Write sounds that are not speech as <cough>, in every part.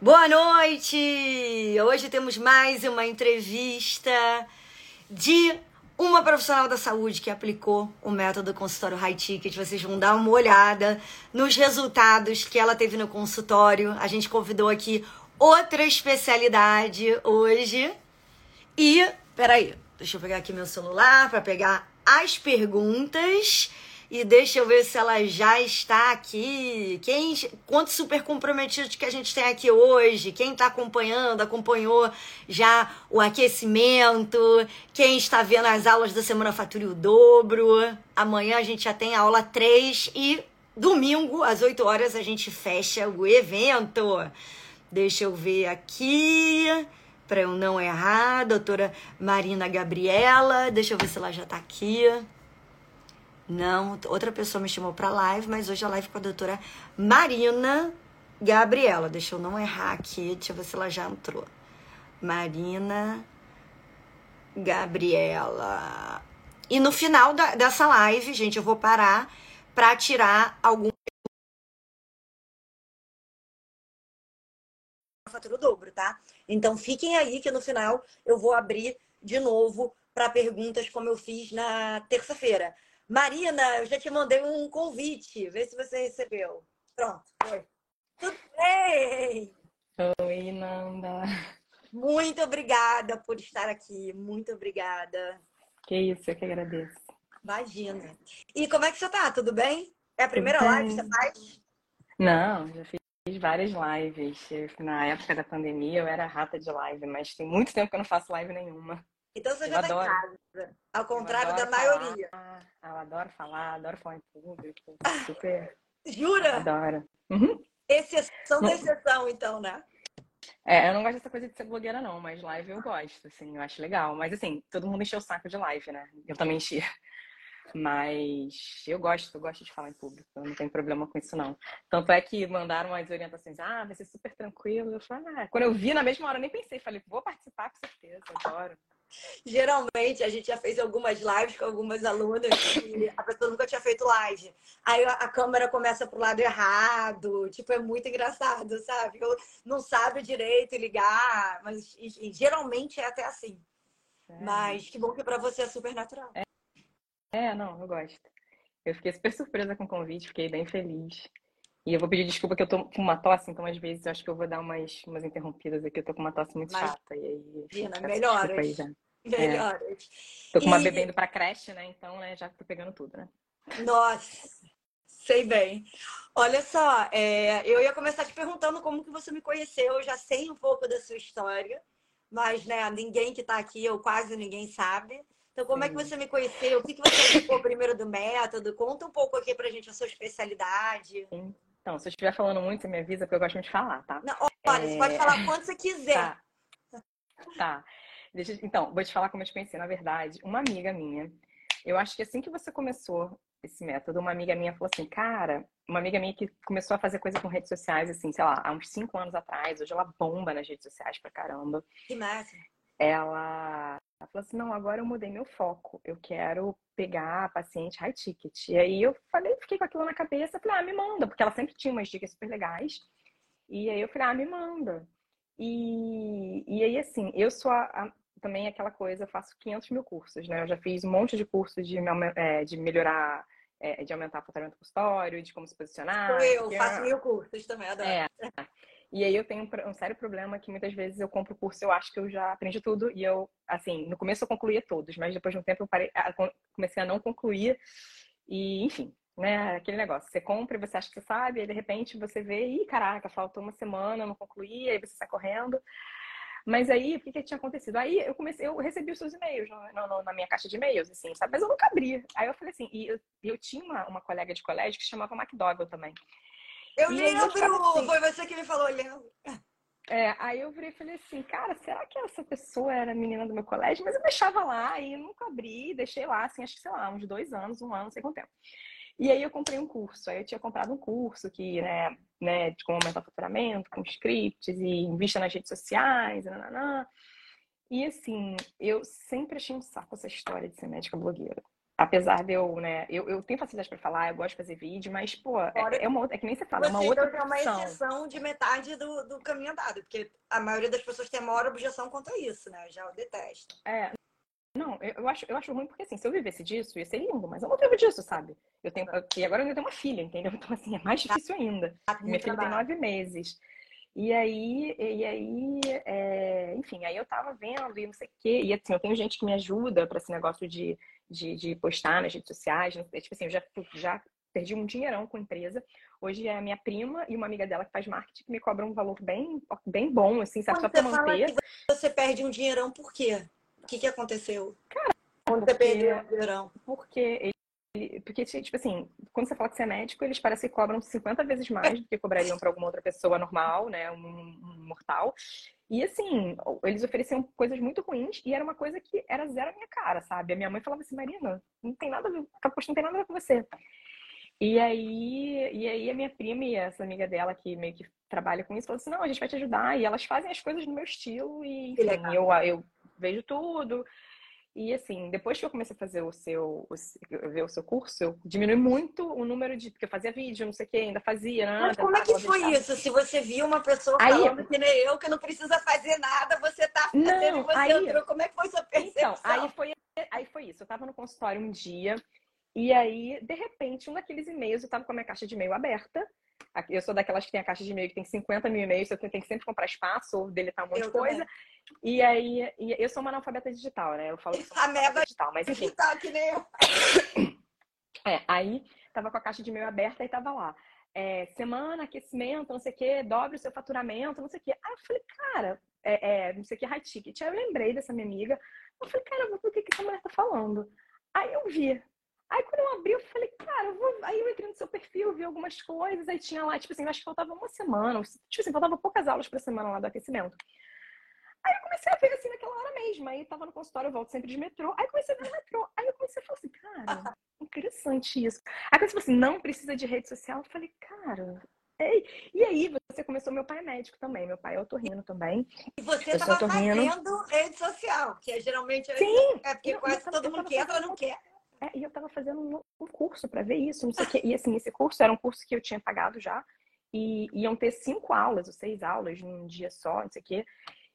Boa noite! Hoje temos mais uma entrevista de uma profissional da saúde que aplicou o método consultório High Ticket. Vocês vão dar uma olhada nos resultados que ela teve no consultório. A gente convidou aqui outra especialidade hoje. E, peraí, deixa eu pegar aqui meu celular para pegar as perguntas. E deixa eu ver se ela já está aqui. Quem, quantos super comprometidos que a gente tem aqui hoje? Quem está acompanhando, acompanhou já o aquecimento? Quem está vendo as aulas da Semana Fature o Dobro? Amanhã a gente já tem a aula 3 e domingo, às 8 horas, a gente fecha o evento. Deixa eu ver aqui para eu não errar. Doutora Marina Gabriela, deixa eu ver se ela já está aqui. Não, outra pessoa me chamou para live, mas hoje a live com a doutora Marina Gabriela. Deixa eu não errar aqui, deixa eu ver se ela já entrou. Marina Gabriela. E no final da, dessa live, gente, eu vou parar para tirar algum fatura o dobro, tá? Então fiquem aí que no final eu vou abrir de novo para perguntas como eu fiz na terça-feira. Marina, eu já te mandei um convite. Vê se você recebeu. Pronto, foi. Tudo bem? Oi, Nanda. Muito obrigada por estar aqui. Muito obrigada. Que isso, eu que agradeço. Imagina. E como é que você tá? Tudo bem? É a primeira live que você faz? Não, já fiz várias lives. Na época da pandemia eu era rata de live, mas tem muito tempo que eu não faço live nenhuma. Então você eu já está em casa. Ao contrário da maioria. Falar, eu adoro falar, adoro falar em público. <laughs> Super. Jura? Adoro. Uhum. Exceção da exceção, então, né? É, eu não gosto dessa coisa de ser blogueira, não, mas live eu gosto, assim, eu acho legal. Mas assim, todo mundo encheu o saco de live, né? Eu também enchi. Mas eu gosto, eu gosto de falar em público, eu não tenho problema com isso, não. Tanto é que mandaram as orientações, ah, vai ser super tranquilo. Eu falei, ah, quando eu vi na mesma hora, eu nem pensei, falei, vou participar com certeza, adoro. Geralmente, a gente já fez algumas lives com algumas alunas e a pessoa nunca tinha feito live. Aí a câmera começa pro lado errado. Tipo, é muito engraçado, sabe? Não sabe direito ligar, mas e, e, geralmente é até assim. É. Mas que bom que para você é super natural. É. é, não, eu gosto. Eu fiquei super surpresa com o convite, fiquei bem feliz. E eu vou pedir desculpa que eu tô com uma tosse, então às vezes eu acho que eu vou dar umas, umas interrompidas aqui, eu tô com uma tosse muito Mas, chata. E aí. Gina, melhoras. <laughs> Melhoras. É. Tô com uma e... bebendo pra creche, né? Então, né, já tô pegando tudo, né? Nossa, sei bem. Olha só, é, eu ia começar te perguntando como que você me conheceu. Eu já sei um pouco da sua história, mas né, ninguém que está aqui, ou quase ninguém sabe. Então, como Sim. é que você me conheceu? O que, que você aplicou primeiro do método? Conta um pouco aqui pra gente a sua especialidade. Sim. Então, se eu estiver falando muito, você me avisa, porque eu gosto muito de falar, tá? Não, olha, é... você pode falar quando você quiser. Tá. tá. Deixa... Então, vou te falar como eu te conheci. Na verdade, uma amiga minha, eu acho que assim que você começou esse método, uma amiga minha falou assim, cara, uma amiga minha que começou a fazer coisa com redes sociais, assim, sei lá, há uns cinco anos atrás, hoje ela bomba nas redes sociais pra caramba. Que massa! Ela, ela falou assim, não, agora eu mudei meu foco, eu quero pegar a paciente high ticket. E aí eu falei, fiquei com aquilo na cabeça, falei, ah, me manda, porque ela sempre tinha umas dicas super legais. E aí eu falei, ah, me manda. E, e aí, assim, eu sou a, a, também aquela coisa, eu faço 500 mil cursos, né? Eu já fiz um monte de cursos de, é, de melhorar, é, de aumentar o faturamento custódio, de como se posicionar. Sou eu, faço mil cursos também, adoro. É. <laughs> E aí eu tenho um, sério problema que muitas vezes eu compro o curso, eu acho que eu já aprendi tudo e eu, assim, no começo eu concluía todos, mas depois de um tempo eu parei, comecei a não concluir e, enfim, né, aquele negócio, você compra e você acha que você sabe, e de repente você vê, ih, caraca, faltou uma semana, não concluí, aí você sai correndo. Mas aí, o que, que tinha acontecido? Aí eu comecei, eu recebi os seus e-mails no, no, na minha caixa de e-mails, assim, sabe? Mas eu nunca abri. Aí eu falei assim, e eu, eu tinha uma, uma colega de colégio que se chamava McDougall também. Eu e lembro! Assim, Foi você que me falou, lembro. É, aí eu virei e falei assim, cara, será que essa pessoa era menina do meu colégio? Mas eu deixava lá e nunca abri, deixei lá, assim, acho que, sei lá, uns dois anos, um ano, não sei quanto tempo. E aí eu comprei um curso, aí eu tinha comprado um curso que, né, né de como aumentar o faturamento, com scripts e invista nas redes sociais, nananã. E assim, eu sempre achei um saco essa história de ser médica blogueira. Apesar de eu, né, eu, eu tenho facilidade para falar, eu gosto de fazer vídeo, mas, pô, é, é, uma, é que nem você fala, é uma outra é uma exceção de metade do, do caminho andado, porque a maioria das pessoas tem a maior objeção quanto a isso, né? Já eu detesto. É, não, eu, eu, acho, eu acho ruim porque, assim, se eu vivesse disso, ia ser lindo, mas eu não vivo disso, sabe? Eu tenho, e agora eu ainda tenho uma filha, entendeu? <laughs> Então, assim, é mais difícil ainda. Minha filha tem nove meses. E aí, e aí é, enfim, aí eu tava vendo e não sei o quê. E assim, eu tenho gente que me ajuda para esse negócio de de, de postar nas redes sociais. Tipo assim, eu já, já perdi um dinheirão com a empresa. Hoje é a minha prima e uma amiga dela que faz marketing que me cobra um valor bem, bem bom, assim, sabe? Quando Só pra manter. você perde um dinheirão, por quê? O que, que aconteceu? Cara, quando você perdeu um dinheirão? Porque porque, tipo assim, quando você fala que você é médico, eles parecem que cobram 50 vezes mais do que cobrariam para alguma outra pessoa normal, né? Um, um mortal. E assim, eles ofereciam coisas muito ruins e era uma coisa que era zero a minha cara, sabe? A minha mãe falava assim, Marina, não tem nada a ver, não tem nada a ver com você. E aí, e aí a minha prima e essa amiga dela que meio que trabalha com isso, falou assim, não, a gente vai te ajudar. E elas fazem as coisas no meu estilo e enfim, eu, eu vejo tudo. E assim, depois que eu comecei a fazer o seu, o, ver o seu curso, eu diminui muito o número de. Porque eu fazia vídeo, não sei o que, ainda fazia, né? Mas como é que foi isso? Se você viu uma pessoa aí, falando que nem eu, que não precisa fazer nada, você tá fazendo não, e você aí, entrou. Como é que foi sua percepção? Então, aí foi, aí foi isso. Eu tava no consultório um dia, e aí, de repente, um daqueles e-mails, eu tava com a minha caixa de e-mail aberta. Eu sou daquelas que tem a caixa de e-mail que tem 50 mil e-mails, eu tenho que sempre comprar espaço ou deletar um monte eu de coisa. Também. E aí, eu sou uma analfabeta digital, né? Eu falo que sou uma analfabeta digital, mas enfim. Digital que nem eu. É, aí tava com a caixa de e-mail aberta e tava lá. É, semana, aquecimento, não sei o quê, dobre o seu faturamento, não sei o quê. Aí eu falei, cara, é, é, não sei o que, high ticket. Aí eu lembrei dessa minha amiga. Eu falei, cara, o que, que essa mulher tá falando? Aí eu vi. Aí quando eu abri, eu falei, cara, eu vou... aí eu entrei no seu perfil, vi algumas coisas, aí tinha lá, tipo assim, acho que faltava uma semana, tipo assim, faltava poucas aulas pra semana lá do aquecimento. Aí eu comecei a ver assim naquela hora mesmo. Aí tava no consultório, eu volto sempre de metrô. Aí comecei a ver no metrô. Aí eu comecei a falar assim, cara, interessante isso. Aí quando você falou assim, não precisa de rede social, eu falei, cara. Ei. E aí você começou, meu pai é médico também, meu pai é otorrino também. E você estava fazendo rede social, que é geralmente Sim, é porque quase tava, todo mundo quer, ela não quer. É, e eu tava fazendo um, um curso para ver isso, não sei o quê. E assim, esse curso era um curso que eu tinha pagado já. E iam ter cinco aulas ou seis aulas num dia só, não sei o quê.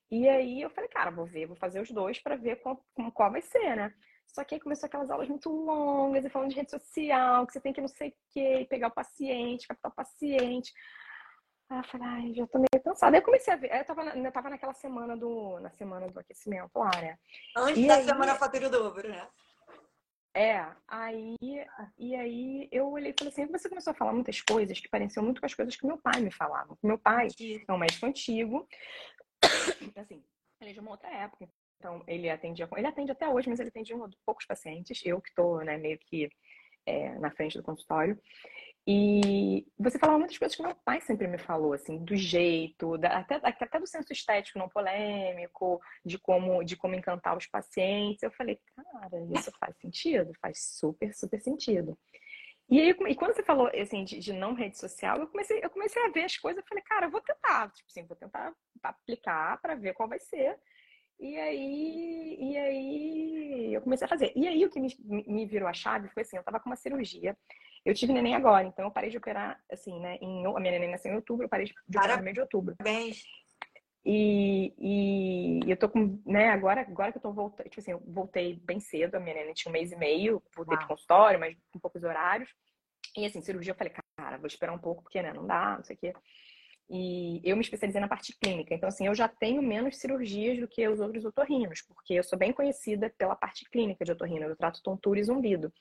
E aí eu falei, cara, vou ver, vou fazer os dois para ver qual, qual vai ser, né? Só que aí começou aquelas aulas muito longas, e falando de rede social, que você tem que não sei o quê, pegar o paciente, captar o paciente. Aí eu falei, ai, já tô meio cansada. Aí eu comecei a ver, eu tava, eu tava naquela semana do, na semana do aquecimento lá, né? Antes e da aí, semana fatura dobro, né? É, aí, e aí eu olhei e falei assim, você começou a falar muitas coisas que pareciam muito com as coisas que meu pai me falava. Meu pai é um médico antigo, <coughs> assim, ele é de uma outra época. Então, ele atendia, ele atende até hoje, mas ele atendia um, poucos pacientes. Eu que estou, né, meio que é, na frente do consultório. E você falava muitas coisas que meu pai sempre me falou, assim, do jeito, da, até, até do senso estético não polêmico, de como, de como encantar os pacientes. Eu falei, cara, isso faz sentido? Faz super, super sentido. E aí, e quando você falou assim de, de, não rede social, eu comecei, eu comecei a ver as coisas, eu falei, cara, eu vou tentar, tipo assim, vou tentar aplicar para ver qual vai ser. E aí, e aí eu comecei a fazer. E aí o que me, me virou a chave foi assim, eu tava com uma cirurgia. Eu tive neném agora, então eu parei de operar, assim, né? Em, a minha neném nasceu em outubro, eu parei de, de operar no mês de outubro. Parabéns. E, e, eu tô com, né, agora, agora que eu tô voltando, tipo assim, eu voltei bem cedo, a minha neném tinha um mês e meio, voltei pro consultório, mas com poucos horários. E assim, cirurgia eu falei, cara, vou esperar um pouco, porque, né, não dá, não sei o quê. E eu me especializei na parte clínica, então assim, eu já tenho menos cirurgias do que os outros otorrinos, porque eu sou bem conhecida pela parte clínica de otorrino, eu trato tontura e zumbido,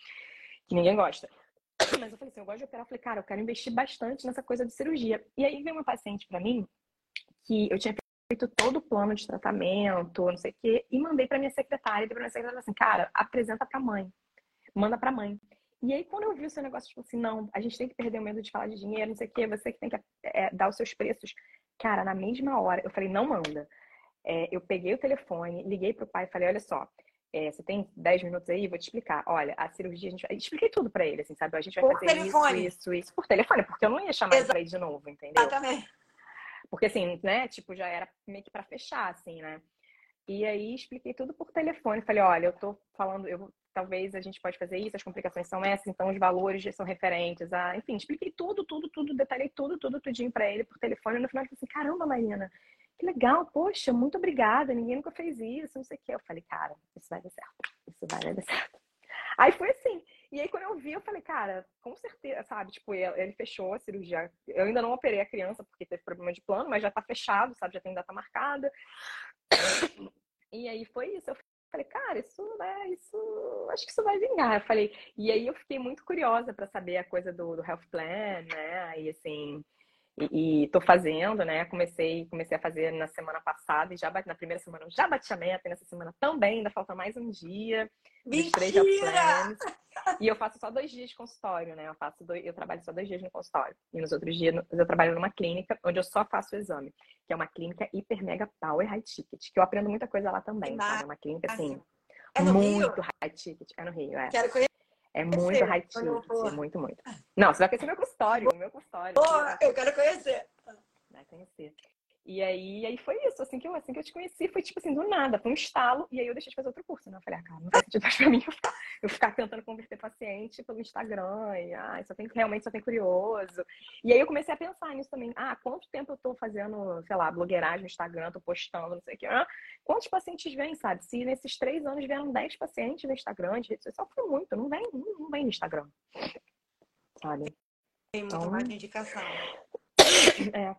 que ninguém gosta. Mas eu falei assim, eu gosto de operar, eu falei, cara, eu quero investir bastante nessa coisa de cirurgia. E aí veio uma paciente para mim que eu tinha feito todo o plano de tratamento, não sei o quê, e mandei para minha secretária, e para minha secretária assim, cara, apresenta para mãe, manda para mãe. E aí, quando eu vi o seu negócio, tipo assim, não, a gente tem que perder o medo de falar de dinheiro, não sei o quê, você que tem que é, dar os seus preços. Cara, na mesma hora, eu falei, não manda. É, eu peguei o telefone, liguei pro pai e falei, olha só, é, você tem 10 minutos aí? Vou te explicar. Olha, a cirurgia, a gente vai... Expliquei tudo pra ele, assim, sabe? A gente vai por fazer telefone. isso, isso, isso. Por telefone, porque eu não ia chamar Exato. ele pra ir de novo, entendeu? Exatamente. Porque assim, né, tipo, já era meio que para fechar, assim, né? E aí expliquei tudo por telefone. Falei, olha, eu tô falando, eu talvez a gente pode fazer isso, as complicações são essas, então os valores são referentes a, enfim, expliquei tudo, tudo, tudo, detalhei tudo, tudo, tudinho para ele por telefone, e no final ele falou assim, caramba, Marina, que legal, poxa, muito obrigada, ninguém nunca fez isso, não sei o quê. Eu falei, cara, isso vai dar certo, isso vai dar certo. Aí foi assim. E aí, quando eu vi, eu falei, cara, com certeza, sabe? Tipo, ele fechou a cirurgia. Eu ainda não operei a criança porque teve problema de plano, mas já tá fechado, sabe? Já tem data marcada. E aí foi isso. Eu falei, cara, isso, né, isso, acho que isso vai vingar. Eu falei, e aí eu fiquei muito curiosa para saber a coisa do, do health plan, né? E assim, e, estou fazendo, né? Comecei, comecei a fazer na semana passada e já bati, na primeira semana já bati a meta, e nessa semana também, ainda falta mais um dia. Mentira! E eu faço só dois dias de consultório, né? Eu faço dois, eu trabalho só dois dias no consultório. E nos outros dias eu trabalho numa clínica onde eu só faço o exame, que é uma clínica hiper mega power high ticket, que eu aprendo muita coisa lá também, sabe? É uma clínica assim, é muito Rio? high ticket. É no Rio, é. Quero conhecer. É muito high ticket, muito, muito. Não, você vai conhecer meu consultório, o meu consultório. Boa, eu quero conhecer. Vai conhecer. E aí, aí foi isso, assim que, eu, assim que eu te conheci, foi tipo assim, do nada, foi um estalo, e aí eu deixei de fazer outro curso, né? Eu falei, ah, cara, não faz sentido mais pra mim eu ficar, eu ficar tentando converter paciente pelo Instagram, e ah, só tem, realmente só tem curioso. E aí eu comecei a pensar nisso também, ah, quanto tempo eu tô fazendo, sei lá, blogueiragem no Instagram, tô postando, não sei o que, ah, quantos pacientes vêm, sabe? Se nesses três anos vieram 10 pacientes no Instagram, de rede social, foi muito, não vem, não, não vem no Instagram, sabe? Tem muito então... mais indicação. <coughs> É.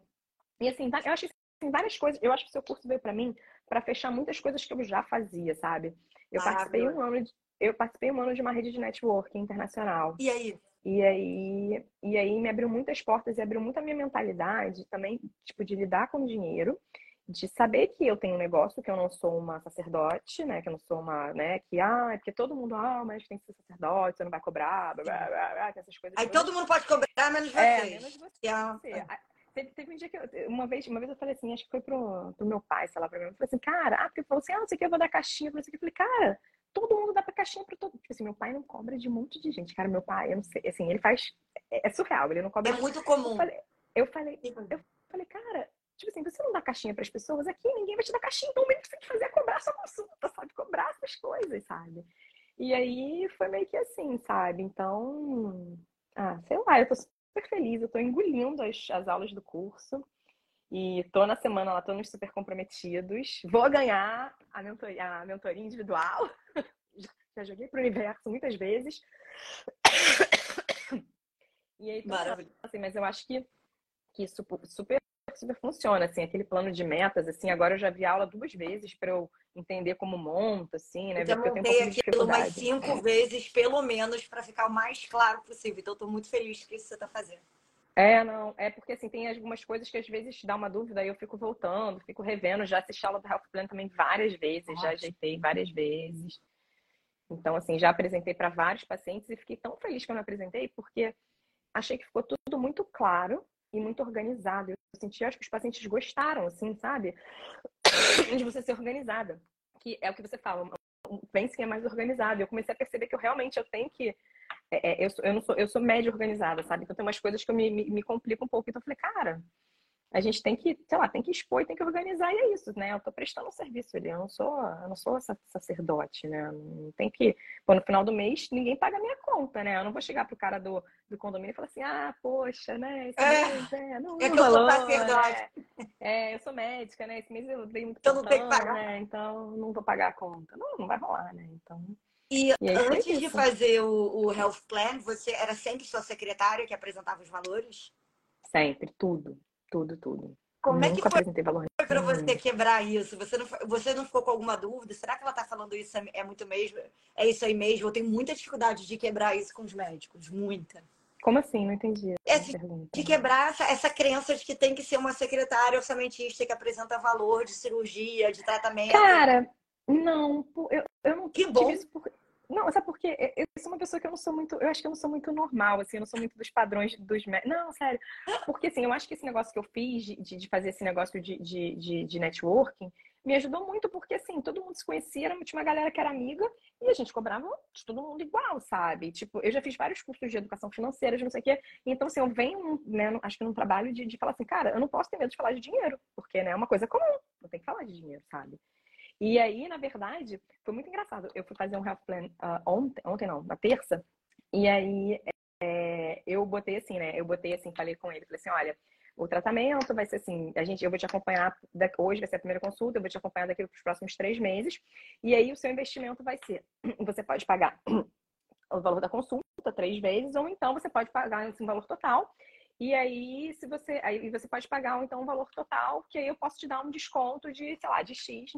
E assim, eu acho tem várias coisas. Eu acho que o seu curso veio para mim para fechar muitas coisas que eu já fazia, sabe? Eu ah, participei um ano de, eu participei um ano de uma rede de networking internacional. E aí? E aí, e aí me abriu muitas portas e abriu muito a minha mentalidade também, tipo, de lidar com dinheiro, de saber que eu tenho um negócio, que eu não sou uma sacerdote, né? Que eu não sou uma, né? Que, ah, é porque todo mundo, ah, mas tem que ser sacerdote, você não vai cobrar, blá, blá, blá, blá essas coisas. Aí todo mundo pode cobrar, menos você. É, menos você. É. Teve, teve um dia que eu, uma vez, uma vez eu falei assim, acho que foi pro, pro meu pai, sei lá, pra mim. Eu falei assim, cara, ah, porque ele falou assim, ah, não sei o que, eu vou dar caixinha pra você. Eu falei, cara, todo mundo dá pra caixinha pra todo. Tipo assim, meu pai não cobra de um monte de gente. Cara, meu pai, eu não sei, assim, ele faz. É, é surreal, ele não cobra. É muito comum. Eu falei, eu falei, eu falei, cara, tipo assim, você não dá caixinha pras pessoas aqui, ninguém vai te dar caixinha, então o mínimo que você tem que fazer é cobrar sua consulta, sabe? Cobrar essas coisas, sabe? E aí foi meio que assim, sabe? Então, ah, sei lá, eu tô super feliz, eu tô engolindo as, as aulas do curso. E tô na semana lá, tô nos super comprometidos. Vou ganhar a mentoria, a mentoria individual. <laughs> Já joguei pro universo muitas vezes. <coughs> E aí, Maravilha. Assim, mas eu acho que, que isso super, super funciona, assim, aquele plano de metas, assim, agora eu já vi aula duas vezes para eu entender como monta, assim, né? Eu já montei um aquilo umas cinco vezes, pelo menos, para ficar o mais claro possível. Então, estou muito feliz com isso que você está fazendo. É, não, é porque assim, tem algumas coisas que às vezes dá uma dúvida e eu fico voltando, fico revendo, já assisti a aula do Health Plan também várias vezes, já ajeitei várias vezes. Então, assim, já apresentei para vários pacientes e fiquei tão feliz que eu me apresentei porque achei que ficou tudo muito claro e muito organizado. Eu senti, acho que os pacientes gostaram, assim, sabe? <coughs> De você ser organizada. Que é o que você fala, vence quem é mais organizado. Eu comecei a perceber que eu realmente eu tenho que é, é, eu, sou, eu, não sou, eu sou média organizada, sabe? Então tem umas coisas que eu me, me, me complico um pouco. Então eu falei, cara, a gente tem que, sei lá, tem que expor e tem que organizar, e é isso, né? Eu tô prestando um serviço ali, eu não sou, eu não sou sacerdote, né? Não tem que, quando no final do mês, ninguém paga a minha conta, né? Eu não vou chegar pro cara do, do condomínio e falar assim, ah, poxa, né? Esse é, mês, é, não, é que eu sou sacerdote. Né? É, eu sou médica, né? Esse mês eu dei muito Então não tem que pagar. Né? Então não vou pagar a conta. Não, não vai rolar, né? Então... E, e antes de fazer o, o Health Plan, você era sempre sua secretária que apresentava os valores? Sempre, tudo, tudo, tudo. Como Nunca é que foi, valor foi para você quebrar isso? Você não, você não ficou com alguma dúvida? Será que ela está falando isso é, é muito mesmo? É isso aí mesmo? Eu tenho muita dificuldade de quebrar isso com os médicos, muita. Como assim? Não entendi. É de quebrar essa, essa crença de que tem que ser uma secretária orçamentista que apresenta valor de cirurgia, de tratamento. Cara, não, eu, eu não que bom. isso por, não, sabe por quê? Eu sou uma pessoa que eu não sou muito. Eu acho que eu não sou muito normal, assim, eu não sou muito dos padrões dos. Não, sério. Porque, assim, eu acho que esse negócio que eu fiz de, de fazer esse negócio de, de, de, de, networking me ajudou muito, porque, assim, todo mundo se conhecia, tinha uma galera que era amiga e a gente cobrava de todo mundo igual, sabe? Tipo, eu já fiz vários cursos de educação financeira, de não sei o quê. Então, assim, eu venho, né, acho que num trabalho de, de falar assim, cara, eu não posso ter medo de falar de dinheiro, porque, né, é uma coisa comum, não tem que falar de dinheiro, sabe? E aí, na verdade, foi muito engraçado. Eu fui fazer um health plan uh, ontem, ontem não, na terça, e aí é, eu botei assim, né? Eu botei assim, falei com ele, falei assim, olha, o tratamento vai ser assim, a gente, eu vou te acompanhar, hoje vai ser a primeira consulta, eu vou te acompanhar daqui para os próximos três meses, e aí o seu investimento vai ser, <clears throat> você pode pagar <clears throat> o valor da consulta três vezes, ou então você pode pagar esse valor total, e aí, se você, aí você pode pagar então um valor total, que aí eu posso te dar um desconto de, sei lá, de X,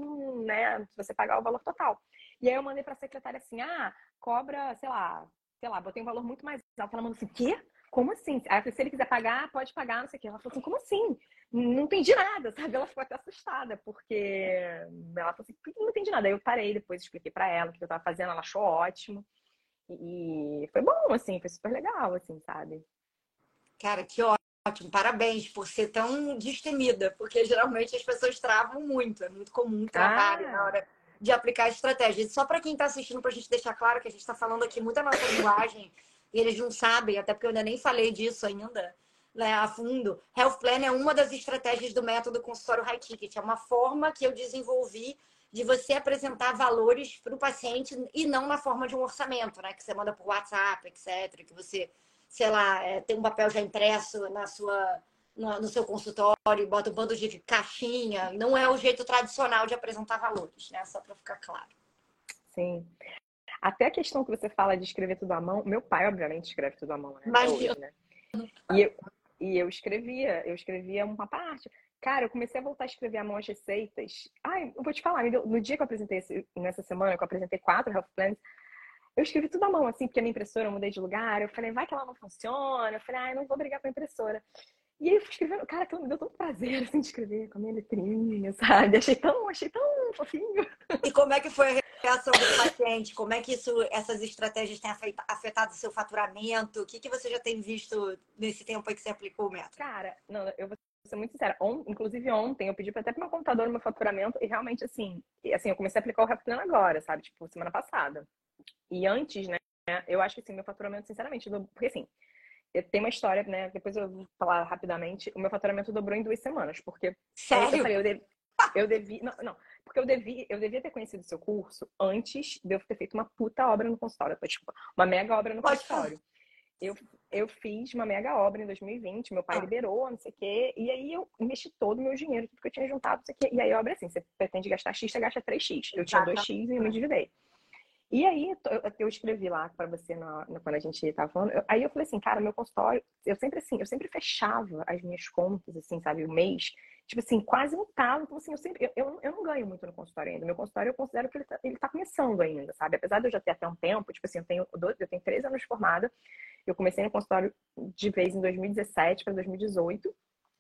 né, se você pagar o valor total. E aí eu mandei para a secretária assim: "Ah, cobra, sei lá, sei lá, botei um valor muito mais alto". Ela mandou assim: "Quê? Como assim?". Aí falei, se ele quiser pagar, pode pagar, não sei o quê. Ela falou assim: "Como assim?". Não entendi nada, sabe? Ela ficou até assustada, porque ela falou assim: "Não entendi nada". Aí eu parei, depois expliquei para ela o que eu estava fazendo, ela achou ótimo. E foi bom, assim, foi super legal, assim, sabe? Cara, que ótimo. Parabéns por ser tão destemida, porque geralmente as pessoas travam muito. É muito comum trabalho ah. na hora de aplicar estratégias. Só para quem está assistindo, para a gente deixar claro que a gente está falando aqui muita nossa linguagem e eles não sabem, até porque eu ainda nem falei disso ainda né, a fundo. Health Plan é uma das estratégias do método consultório High Ticket. É uma forma que eu desenvolvi de você apresentar valores para o paciente e não na forma de um orçamento, né? Que você manda por WhatsApp, etc. Que você sei lá, é, tem um papel já impresso na sua, no, no, seu consultório, bota um bando de caixinha. Não é o jeito tradicional de apresentar valores, né? Só para ficar claro. Sim. Até a questão que você fala de escrever tudo à mão, meu pai, obviamente, escreve tudo à mão, né? Imagina. né? E eu, e eu escrevia, eu escrevia uma parte. Cara, eu comecei a voltar a escrever à mão as receitas. Ai, eu vou te falar, no dia que eu apresentei esse, nessa semana, que eu apresentei quatro health plans, eu escrevi tudo à mão, assim, porque a minha impressora eu mudei de lugar. Eu falei, vai que ela não funciona. Eu falei, ah, eu não vou brigar com a impressora. E aí eu fui escrevendo, cara, aquilo me deu tanto prazer, <laughs> assim, de escrever com a minha letrinha, sabe? Achei tão, achei tão fofinho. E como é que foi a reação do paciente? Como é que isso, essas estratégias têm afetado o seu faturamento? O que, que você já tem visto nesse tempo aí que você aplicou o método? Cara, não, eu vou ser muito sincera. On, inclusive ontem eu pedi até para meu contador o meu faturamento e realmente, assim, assim, eu comecei a aplicar o Replan agora, sabe? Tipo, semana passada. E antes, né, eu acho que assim, meu faturamento, sinceramente, porque assim, tem uma história, né? Depois eu vou falar rapidamente. O meu faturamento dobrou em duas semanas, porque. Sério? Eu, falei, eu, devi, eu devi. Não, não, porque eu devia, eu devia ter conhecido o seu curso antes de eu ter feito uma puta obra no consultório. Tipo, uma mega obra no Pode consultório. Eu, eu fiz uma mega obra em 2020, meu pai ah. liberou, não sei o quê, e aí eu investi todo o meu dinheiro, tudo que eu tinha juntado, não sei o quê. E aí a obra é assim: você pretende gastar X, você gasta 3X. Eu tinha 2X e eu me endividei. E aí, eu escrevi lá para você na, na, quando a gente tava falando. Eu, aí eu falei assim, cara, meu consultório, eu sempre assim, eu sempre fechava as minhas contas, assim, sabe, o mês, tipo assim, quase não tava. Então, assim, eu sempre, eu, eu, não ganho muito no consultório ainda. Meu consultório eu considero que ele tá, ele tá começando ainda, sabe? Apesar de eu já ter até um tempo, tipo assim, eu tenho, eu tenho três anos formada. Eu comecei no consultório de vez em 2017 para 2018.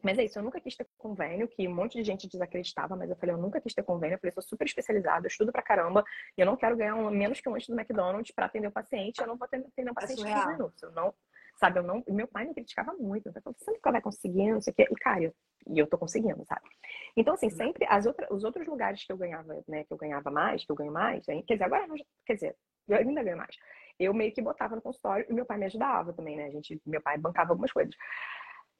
Mas é isso, eu nunca quis ter convênio, que um monte de gente desacreditava, mas eu falei, eu nunca quis ter convênio. Eu falei, sou super especializada, eu estudo pra caramba, e eu não quero ganhar um, menos que um lanche do McDonald's para atender o paciente, eu não vou atender o paciente em 15 minutos. Eu não, sabe, eu não, meu pai me criticava muito, eu falei, você nunca vai conseguir, não sei o quê. E, cara, eu, e eu tô conseguindo, sabe? Então, assim, sempre as outras, os outros lugares que eu ganhava, né, que eu ganhava mais, que eu ganho mais, quer dizer, agora, quer dizer, eu ainda ganho mais. Eu meio que botava no consultório e meu pai me ajudava também, né? A gente, meu pai bancava algumas coisas.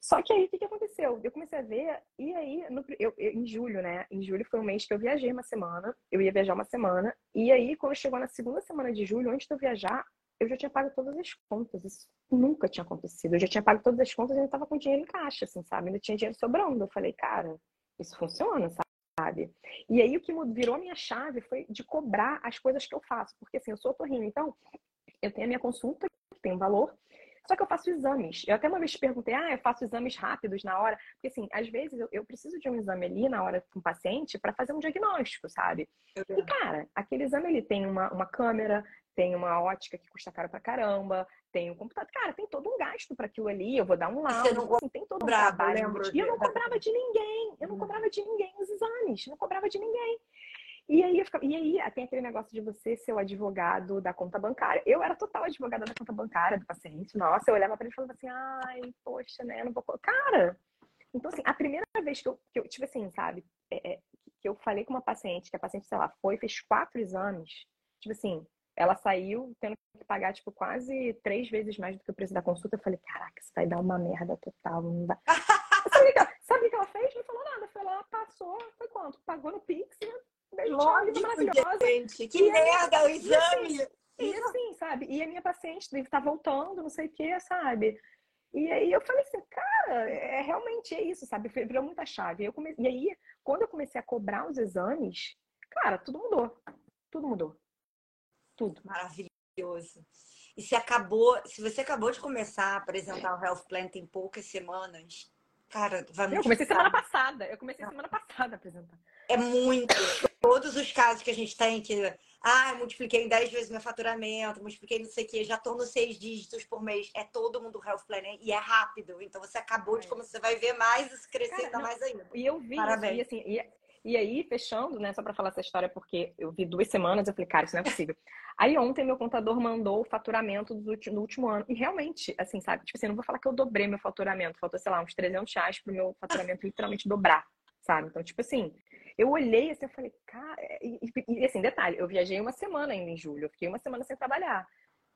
Só que aí o que, que aconteceu? Eu comecei a ver, e aí, no, eu, eu, em julho, né? Em julho foi um mês que eu viajei uma semana, eu ia viajar uma semana, e aí, quando chegou na segunda semana de julho, antes de eu viajar, eu já tinha pago todas as contas. Isso nunca tinha acontecido. Eu já tinha pago todas as contas e ainda tava com dinheiro em caixa, assim, sabe? Ainda tinha dinheiro sobrando. Eu falei, cara, isso funciona, sabe? E aí o que virou a minha chave foi de cobrar as coisas que eu faço. Porque assim, eu sou otorrino, então eu tenho a minha consulta, que tem um valor, só que eu faço exames. Eu até uma vez perguntei, ah, eu faço exames rápidos na hora. Porque, assim, às vezes eu, eu preciso de um exame ali na hora com o paciente para fazer um diagnóstico, sabe? E, cara, aquele exame ele tem uma, uma câmera, tem uma ótica que custa caro pra caramba, tem um computador. Cara, tem todo um gasto para aquilo ali. Eu vou dar um laudo, assim, tem todo um trabalho. E eu não cobrava de ninguém. Eu não cobrava de ninguém os exames. Não cobrava de ninguém. E aí, ficava, e aí tem aquele negócio de você ser o advogado da conta bancária. Eu era total advogada da conta bancária do paciente. Nossa, eu olhava para ele e falava assim, ai, poxa, né, não vou... Cara, então assim, a primeira vez que eu, que eu tipo assim, sabe, é, é, que eu falei com uma paciente, que a paciente, sei lá, foi, fez quatro exames, tipo assim, ela saiu tendo que pagar, tipo, quase três vezes mais do que o preço da consulta. Eu falei, caraca, isso vai dar uma merda total, não vai... <laughs> sabe o que, ela, sabe o que ela fez? Não falou nada. Foi lá, passou, foi quanto? Pagou no Pix, né? Maravilhosa. Gente, que e merda, o exame! E assim, e assim, sabe? E a minha paciente deve estar voltando, não sei o que, sabe? E aí eu falei assim, cara, é, realmente é isso, sabe? Virou muita chave. Eu come... E aí, quando eu comecei a cobrar os exames, cara, tudo mudou. Tudo mudou. Tudo. Maravilhoso. E se acabou, se você acabou de começar a apresentar o Health Plan tem poucas semanas, cara, vai. Eu comecei semana passada. Eu comecei semana passada a apresentar. É muito. Todos os casos que a gente tem que ah, multipliquei em 10 vezes meu faturamento, multipliquei não sei o quê, já estou nos seis dígitos por mês. É todo mundo Health Planner e é rápido. Então você acabou de, é. como você vai ver mais, isso crescer Cara, mais ainda. E eu vi Parabéns. Isso, e assim, e, e aí, fechando, né, só para falar essa história, porque eu vi duas semanas, eu falei, cara, isso não é possível. <laughs> aí ontem meu contador mandou o faturamento do último, último ano. E realmente, assim, sabe? Tipo assim, não vou falar que eu dobrei meu faturamento. Faltou, sei lá, uns 300 reais pro meu faturamento literalmente dobrar, sabe? Então, tipo assim, eu olhei assim, eu falei, cara, e, e, assim, detalhe, eu viajei uma semana ainda em julho, eu fiquei uma semana sem trabalhar.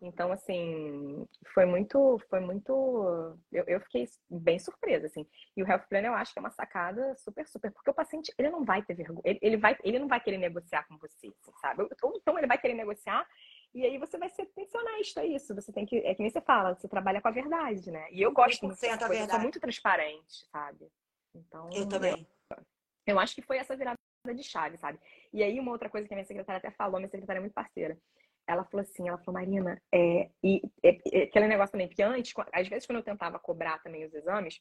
Então, assim, foi muito, foi muito, eu, eu fiquei bem surpresa, assim. E o Health Plan eu acho que é uma sacada super, super, porque o paciente, ele não vai ter vergonha, ele, ele vai, ele não vai querer negociar com você, assim, sabe? Ou então ele vai querer negociar e aí você vai ser tensionista, é isso. Você tem que, é que nem você fala, você trabalha com a verdade, né? E eu gosto muito dessa coisa, eu sou muito transparente, sabe? Então, eu também. Eu acho que foi essa virada de chave, sabe? E aí, uma outra coisa que a minha secretária até falou, minha secretária é muito parceira. Ela falou assim, ela falou, Marina, é, e é, é, aquele negócio também, que antes, às vezes quando eu tentava cobrar também os exames,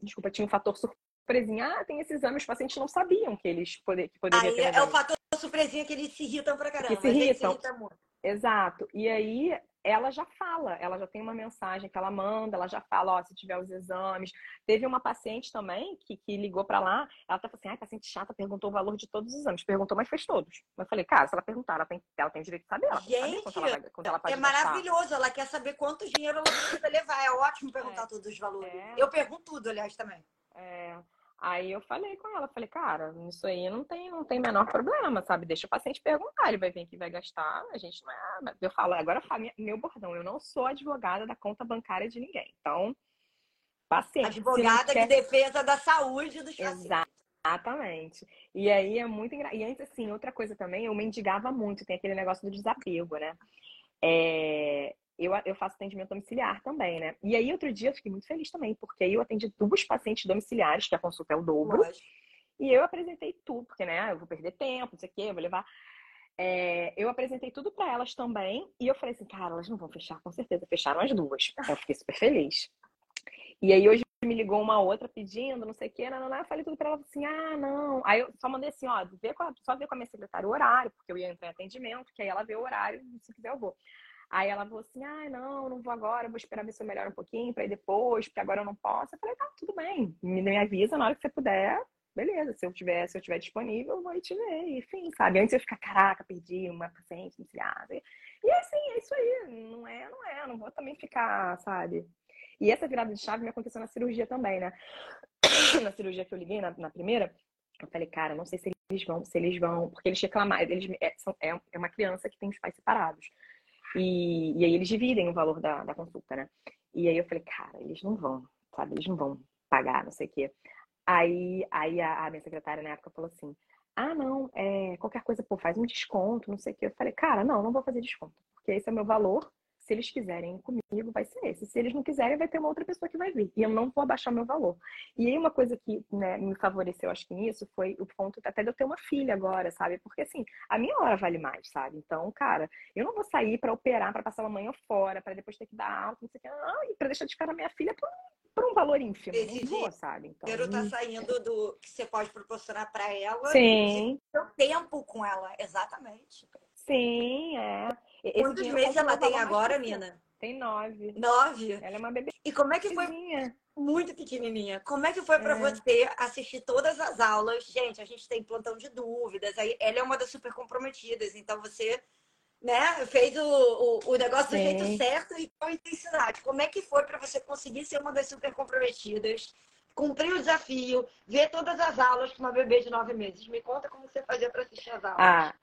desculpa, tinha um fator surpresinha, ah, tem esses exames, os pacientes não sabiam que eles poder, que poderiam Aí, ter. É o fator surpresinha que eles se irritam pra caramba. Que se irritam. Se irrita Exato. E aí, ela já fala, ela já tem uma mensagem que ela manda, ela já fala, ó, se tiver os exames. Teve uma paciente também que, que ligou para lá, ela falou assim, ai, paciente chata, perguntou o valor de todos os exames. Perguntou, mas fez todos. Eu falei, cara, se ela perguntar, ela tem, ela tem direito de saber. Ela Gente, saber ela, vai, ela é maravilhoso, gastar. ela quer saber quanto dinheiro ela precisa levar. É ótimo perguntar é, todos os valores. É, Eu pergunto tudo, aliás, também. É, Aí eu falei com ela, falei, cara, isso aí não tem, não tem menor problema, sabe? Deixa o paciente perguntar, ele vai vir aqui, vai gastar, a gente não é. Eu falo, agora falo meu bordão, eu não sou advogada da conta bancária de ninguém. Então, paciente. Advogada quer... de defesa da saúde dos pacientes. Exatamente. E aí é muito engraçado. E antes, assim, outra coisa também, eu mendigava muito, tem aquele negócio do desapego, né? É eu, eu faço atendimento domiciliar também, né? E aí, outro dia, eu fiquei muito feliz também, porque aí eu atendi duas pacientes domiciliares, que a consulta é o dobro. Lógico. E eu apresentei tudo, porque, né, eu vou perder tempo, não sei o quê, eu vou levar. É, eu apresentei tudo para elas também, e eu falei assim, cara, elas não vão fechar, com certeza. Fecharam as duas. <laughs> Eu fiquei super feliz. E aí, hoje me ligou uma outra pedindo, não sei o quê, não, não, não, eu falei tudo para ela assim, ah, não. Aí eu só mandei assim, ó, vê com a, só ver com a minha secretária o horário, porque eu ia entrar em atendimento, que aí ela vê o horário, se quiser eu vou. Aí ela falou assim: ah, não, não vou agora, vou esperar ver se eu melhoro um pouquinho para ir depois, porque agora eu não posso. Eu falei: tá, tudo bem, me, me avisa na hora que você puder. Beleza, se eu tiver, se eu tiver disponível, eu vou te ver. Enfim, sabe? Antes eu ficar, caraca, perdi uma paciente, não sei E assim, é isso aí. Não é, não é. Não vou também ficar, sabe? E essa virada de chave me aconteceu na cirurgia também, né? <coughs> na cirurgia que eu liguei, na, na primeira, eu falei, cara, não sei se eles vão, se eles vão, porque eles reclamaram, eles é, são, é, é uma criança que tem os pais separados. E, e aí eles dividem o valor da, da consulta, né? E aí eu falei, cara, eles não vão, sabe? Eles não vão pagar, não sei o quê. Aí, aí a, a minha secretária na época falou assim: ah, não, é, qualquer coisa, pô, faz um desconto, não sei o quê. Eu falei, cara, não, não vou fazer desconto, porque esse é o meu valor se eles quiserem comigo, vai ser esse. Se eles não quiserem, vai ter uma outra pessoa que vai vir. E eu não vou abaixar meu valor. E aí, uma coisa que né, me favoreceu, acho que nisso, foi o ponto até de eu ter uma filha agora, sabe? Porque, assim, a minha hora vale mais, sabe? Então, cara, eu não vou sair para operar, para passar uma manhã fora, para depois ter que dar alta, não sei o que, não, e pra deixar de ficar na minha filha por, por um valor ínfimo. Esse não vou, sabe? Então, tá saindo do que você pode proporcionar para ela. Sim. Seu tempo com ela, exatamente. Sim, é. Esse Quantos meses ela tem agora, Nina? Tem nove. Nove? Ela é uma bebê. E como é que foi? Muito pequenininha. Como é que foi para é. você assistir todas as aulas? Gente, a gente tem plantão de dúvidas. Aí ela é uma das super comprometidas. Então você, né, fez o, o, o negócio do Sim. jeito certo e com intensidade. Como é que foi para você conseguir ser uma das super comprometidas? Cumprir o desafio, ver todas as aulas com uma bebê de nove meses. Me conta como você fazia para assistir as aulas. Ah,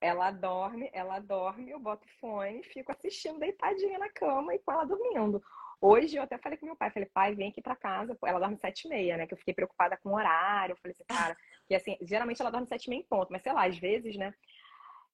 ela dorme, ela dorme, eu boto fone, fico assistindo deitadinha na cama e com ela dormindo. Hoje eu até falei com meu pai, falei, pai, vem aqui pra casa. Ela dorme sete e meia, né? Que eu fiquei preocupada com o horário. Eu falei assim, cara, que assim, geralmente ela dorme sete e meia em ponto, mas sei lá, às vezes, né?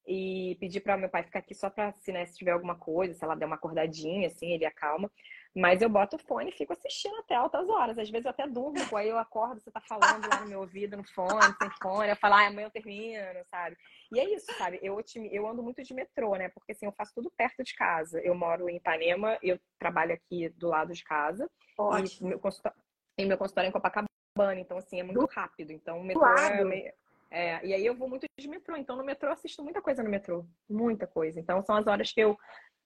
E pedi para meu pai ficar aqui só pra, se, né, se tiver alguma coisa, se ela der uma acordadinha, assim, ele acalma. Mas eu boto o fone e fico assistindo até altas horas. Às vezes eu até durmo, aí eu acordo, você tá falando lá no meu ouvido, no fone, sem fone. Eu falo, ah, amanhã eu termino, sabe? E é isso, sabe? Eu, eu ando muito de metrô, né? Porque assim, eu faço tudo perto de casa. Eu moro em Ipanema, eu trabalho aqui do lado de casa. Ótimo. E meu consultório, e meu consultório é em Copacabana, então assim, é muito rápido. Então o metrô é meio... É, e aí eu vou muito de metrô, então no metrô eu assisto muita coisa no metrô, muita coisa. Então são as horas que eu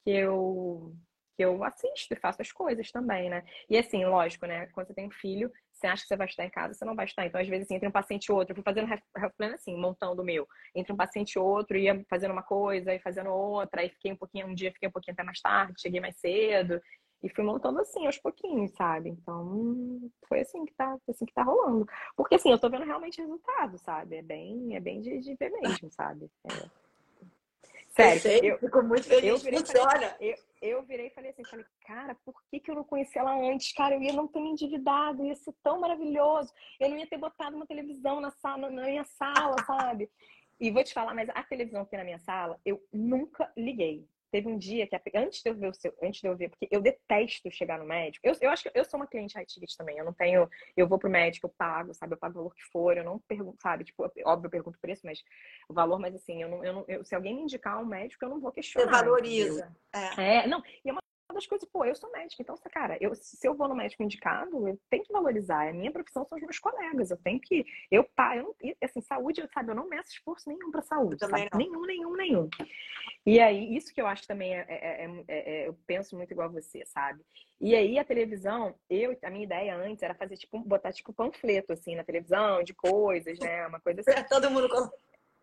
que eu que eu assisto e faço as coisas também, né? E assim, lógico, né? Quando você tem um filho, você acha que você vai estar em casa, você não vai estar. Então, às vezes, assim, entre um paciente e outro, eu fui fazendo health plan assim, montando o meu. Entre um paciente e outro, ia fazendo uma coisa e fazendo outra, aí fiquei um pouquinho, um dia fiquei um pouquinho até mais tarde, cheguei mais cedo. E fui montando assim, aos pouquinhos, sabe? Então, foi assim que tá, assim que tá rolando. Porque assim, eu tô vendo realmente resultado, sabe? É bem, é bem de, de ver mesmo, sabe? É. Sério, eu, sei, eu fico muito feliz. Eu virei, falei, eu, eu virei e falei assim, falei, cara, por que, que eu não conheci ela antes? Cara, eu ia não ter me endividado, ia ser tão maravilhoso. Eu não ia ter botado uma televisão na sala, na minha sala, sabe? E vou te falar, mas a televisão aqui na minha sala, eu nunca liguei. Teve um dia que, antes de eu ver o seu, antes de eu ver, porque eu detesto chegar no médico. Eu, eu acho que eu sou uma cliente high ticket também. Eu não tenho, eu vou pro médico, eu pago, sabe? Eu pago o valor que for, eu não pergunto, sabe? Tipo, óbvio, eu pergunto o preço, mas o valor, mas assim, eu não, eu não eu, se alguém me indicar um médico, eu não vou questionar. Você valoriza. É. é, não, e é uma das coisas, pô, eu sou médica, então, cara, eu, se eu vou no médico indicado, eu tenho que valorizar. A minha profissão são os meus colegas. Eu tenho que. Eu, pá, eu não, assim, saúde, sabe, eu não meço esforço nenhum pra saúde. Sabe? Nenhum, nenhum, nenhum. E aí, isso que eu acho também é, é, é, é, eu penso muito igual a você, sabe? E aí, a televisão, eu, a minha ideia antes era fazer, tipo, botar, tipo, panfleto, assim, na televisão, de coisas, né? Uma coisa <laughs> assim. Todo mundo.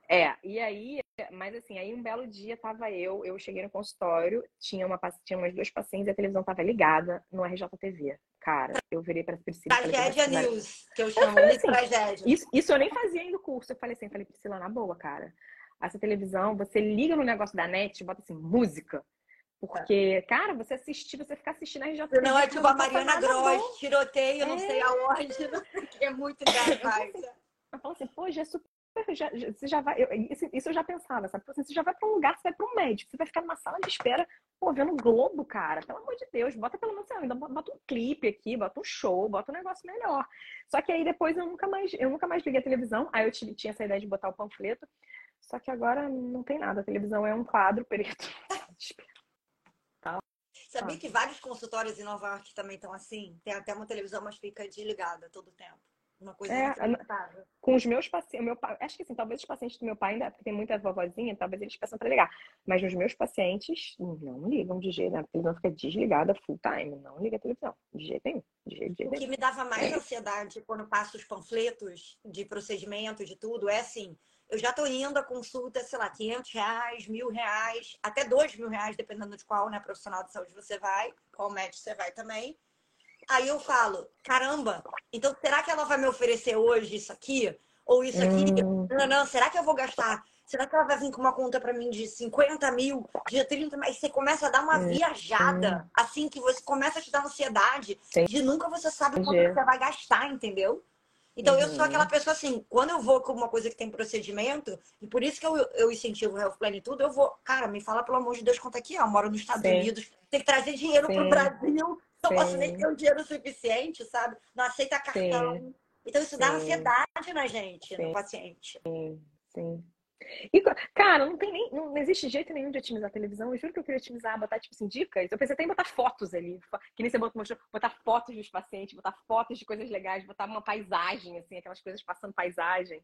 É, e aí, mas assim, aí um belo dia tava eu, eu cheguei no consultório, tinha, uma, tinha umas duas pacientes e a televisão tava ligada no RJTV. Cara, eu virei pra Priscila. Tragédia News, que eu chamo de assim, tragédia. Isso, isso eu nem fazia ainda o curso. Eu falei assim, falei, Priscila, na boa, cara. Essa televisão, você liga no negócio da net, bota assim, música. Porque, cara, você assistir, você ficar assistindo a RJTV. Não é tipo a Mariana Gross, tiroteio, é. não sei aonde, <laughs> que é muito <laughs> engraçado. Eu falo assim, pô, já é super já, você já vai. Eu, isso, isso, eu já pensava, sabe? Você já vai para um lugar, você vai para um médico, você vai ficar numa sala de espera, pô, vendo Globo, cara. Pelo amor de Deus, bota pelo menos ainda, bota um clipe aqui, bota um show, bota um negócio melhor. Só que aí depois eu nunca mais, eu nunca mais liguei a televisão. Aí eu tinha essa ideia de botar o panfleto. Só que agora não tem nada. A televisão é um quadro preto. <laughs> Tá. Sabia que vários consultórios em Nova York também estão assim? Tem até uma televisão, mas fica desligada todo o tempo. Uma coisa é, Com os meus pacientes, meu pai, acho que assim, talvez os pacientes do meu pai ainda, porque tem muita vovozinha, talvez eles peçam para ligar. Mas os meus pacientes não ligam de jeito, né? a televisão fica desligada full time, não liga a televisão, de jeito nenhum. De jeito, de jeito o que me dava mais ansiedade quando passo os panfletos de procedimento, de tudo, é assim, eu já tô indo a consulta, sei lá, 500 reais, mil reais, até dois mil reais, dependendo de qual né, profissional de saúde você vai, qual médico você vai também. Aí eu falo, caramba, então será que ela vai me oferecer hoje isso aqui? Ou isso aqui? Hum. Não, não, será que eu vou gastar? Será que ela vai vir com uma conta para mim de 50 mil, de 30 Mas você começa a dar uma hum, viajada, assim, que você começa a te dar ansiedade Sim. de nunca você sabe quanto você vai gastar, entendeu? Então, uhum. eu sou aquela uhum. pessoa assim, quando eu vou com uma coisa que tem procedimento, e por isso que eu, eu incentivo o Health Plan e tudo, eu vou, cara, me fala pelo amor de Deus quanto aqui é. Eu moro nos Estados Sim. Unidos, tem que trazer dinheiro Sim. pro Brasil não posso nem ter o dinheiro suficiente, sabe? Não aceita cartão. Sim. Então isso dá ansiedade na gente, sim. no paciente. Sim, sim. E, cara, não tem nem. Não existe jeito nenhum de otimizar a televisão. Eu juro que eu queria otimizar, botar, tipo assim, dicas. Eu pensei até em botar fotos ali. Que nem você mostrou, botar fotos dos pacientes, botar fotos de coisas legais, botar uma paisagem, assim, aquelas coisas passando paisagem.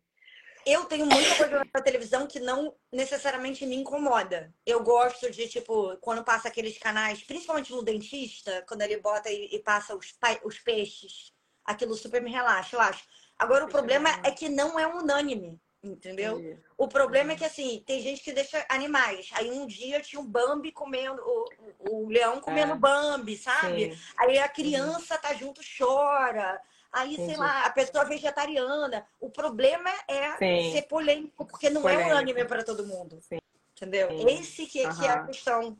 Eu tenho muita coisa na televisão que não necessariamente me incomoda. Eu gosto de, tipo, quando passa aqueles canais, principalmente no dentista, quando ele bota e, e passa os, os peixes, aquilo super me relaxa, eu acho. Agora, o problema é que não é unânime, entendeu? Entendi. O problema é que, assim, tem gente que deixa animais. Aí um dia tinha um Bambi comendo, o, o leão comendo é. Bambi, sabe? Sim. Aí a criança tá junto, chora. Aí, Entendi. sei lá, a pessoa vegetariana. O problema é Sim. ser polêmico, porque não polêmico. é unânime para todo mundo. Sim. Entendeu? Sim. Esse que, uhum. que, é a questão.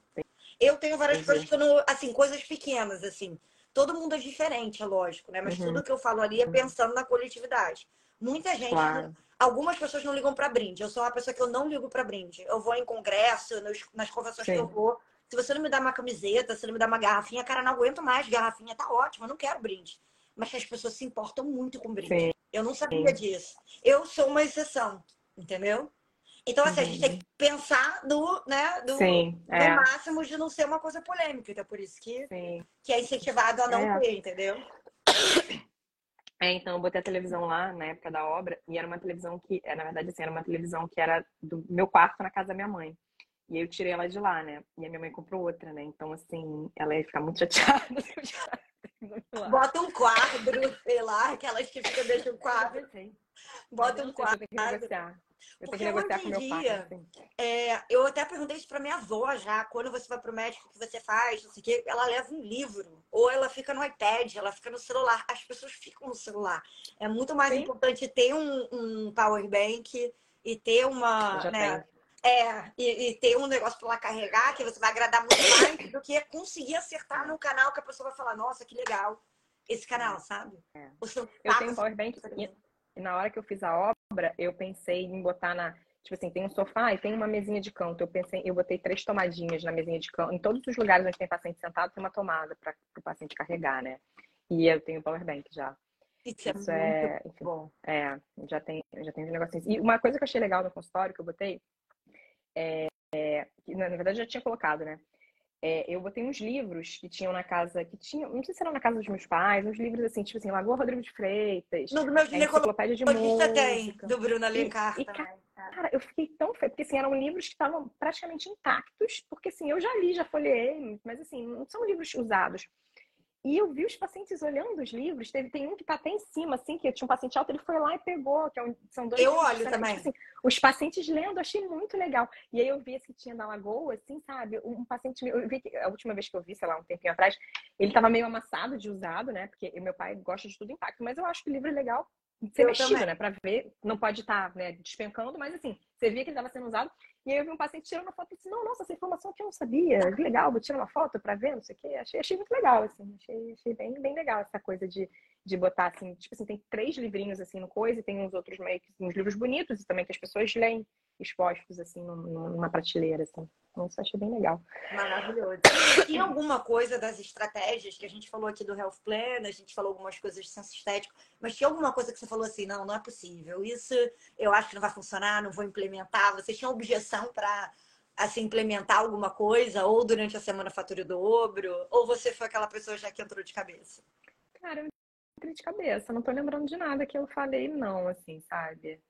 Eu tenho várias Entendi. coisas que eu não. Assim, coisas pequenas, assim. Todo mundo é diferente, é lógico, né? Mas uhum. tudo que eu falo ali é pensando na coletividade. Muita gente. Claro. Algumas pessoas não ligam para brinde. Eu sou uma pessoa que eu não ligo para brinde. Eu vou em congresso, nos, nas convenções que eu vou. Se você não me dá uma camiseta, se não me dá uma garrafinha, cara, não aguento mais. Garrafinha tá ótimo, eu não quero brinde. Mas as pessoas se importam muito com brinde. Sim. Eu não sabia Sim. disso. Eu sou uma exceção, entendeu? Então, assim, uhum. a gente tem que pensar do, né, do, Sim, é. do máximo de não ser uma coisa polêmica. Então, por isso que, que é incentivado a não é. ter, entendeu? <coughs> É, então eu botei a televisão lá na época da obra e era uma televisão que, é, na verdade, assim, era uma televisão que era do meu quarto na casa da minha mãe. E eu tirei ela de lá, né? E a minha mãe comprou outra, né? Então, assim, ela ia ficar muito <laughs> chateada. Bota um quadro, sei lá, aquelas que ficam dentro do quadro. Bota um quadro. Eu Porque com meu pai. Assim. É, eu até perguntei isso pra minha avó já. Quando você vai pro médico, o que você faz? Não sei o quê. Ela leva um livro. Ou ela fica no iPad, ela fica no celular. As pessoas ficam no celular. É muito mais Sim. importante ter um, um power bank e ter uma. Né, é, e, e, ter um negócio para carregar que você vai agradar muito mais do que conseguir acertar num canal que a pessoa vai falar, nossa, que legal esse canal, sabe? É. Eu tenho um power bank e na hora que eu fiz a obra, eu pensei em botar na. Tipo assim, tem um sofá e tem uma mesinha de canto. Eu pensei, eu botei três tomadinhas na mesinha de canto. Em todos os lugares onde tem paciente sentado, tem uma tomada para o paciente carregar, né? E eu tenho power bank já. Isso, é Isso é, enfim, bom. É, já tem, já tem um negocinho. E uma coisa que eu achei legal no consultório que eu botei, é, é, na verdade já tinha colocado, né? É, eu botei uns livros que tinham na casa, que tinham, não sei se eram na casa dos meus pais, uns livros assim, tipo assim, Lagoa Rodrigo de Freitas. No meu enciclopédia de música. tem, do Bruno Alencar. E, e, cara, eu fiquei tão feia, porque assim, eram livros que estavam praticamente intactos, porque assim, eu já li, já folhei, mas assim, não são livros usados. E eu vi os pacientes olhando os livros. Teve, tem um que tá até em cima, assim, que tinha um paciente alto, ele foi lá e pegou, que é um, são dois. Eu olho também. Tipo assim, os pacientes lendo, achei muito legal. E aí eu vi esse que tinha na Lagoa, assim, sabe? Um paciente, eu vi que a última vez que eu vi, sei lá, um tempinho atrás, ele tava meio amassado de usado, né? Porque meu pai gosta de tudo impacto, mas eu acho que o livro é legal ser eu mexido, também. né? Pra ver, não pode estar tá, né, despencando, mas assim, você via que ele estava sendo usado. E aí eu vi um paciente tirando uma foto e disse, não, nossa, essa informação aqui eu não sabia, que legal, vou tirar uma foto para ver, não sei o quê. Achei, achei muito legal, assim, achei, achei bem, bem legal essa coisa de, de botar, assim, tipo assim, tem três livrinhos, assim, no coisa, e tem uns outros meio que, uns livros bonitos e também que as pessoas leem expostos, assim, numa prateleira, assim. Então, isso eu achei bem legal. Maravilhoso. Tinha alguma coisa das estratégias que a gente falou aqui do Health Plan, a gente falou algumas coisas de senso estético, mas tinha alguma coisa que você falou assim, não, não é possível, isso eu acho que não vai funcionar, não vou implementar. Você tinha objeção para assim, implementar alguma coisa, ou durante a semana fatura o dobro, ou você foi aquela pessoa já que entrou de cabeça? Cara, eu entrei de cabeça, não tô lembrando de nada que eu falei, não, assim, sabe?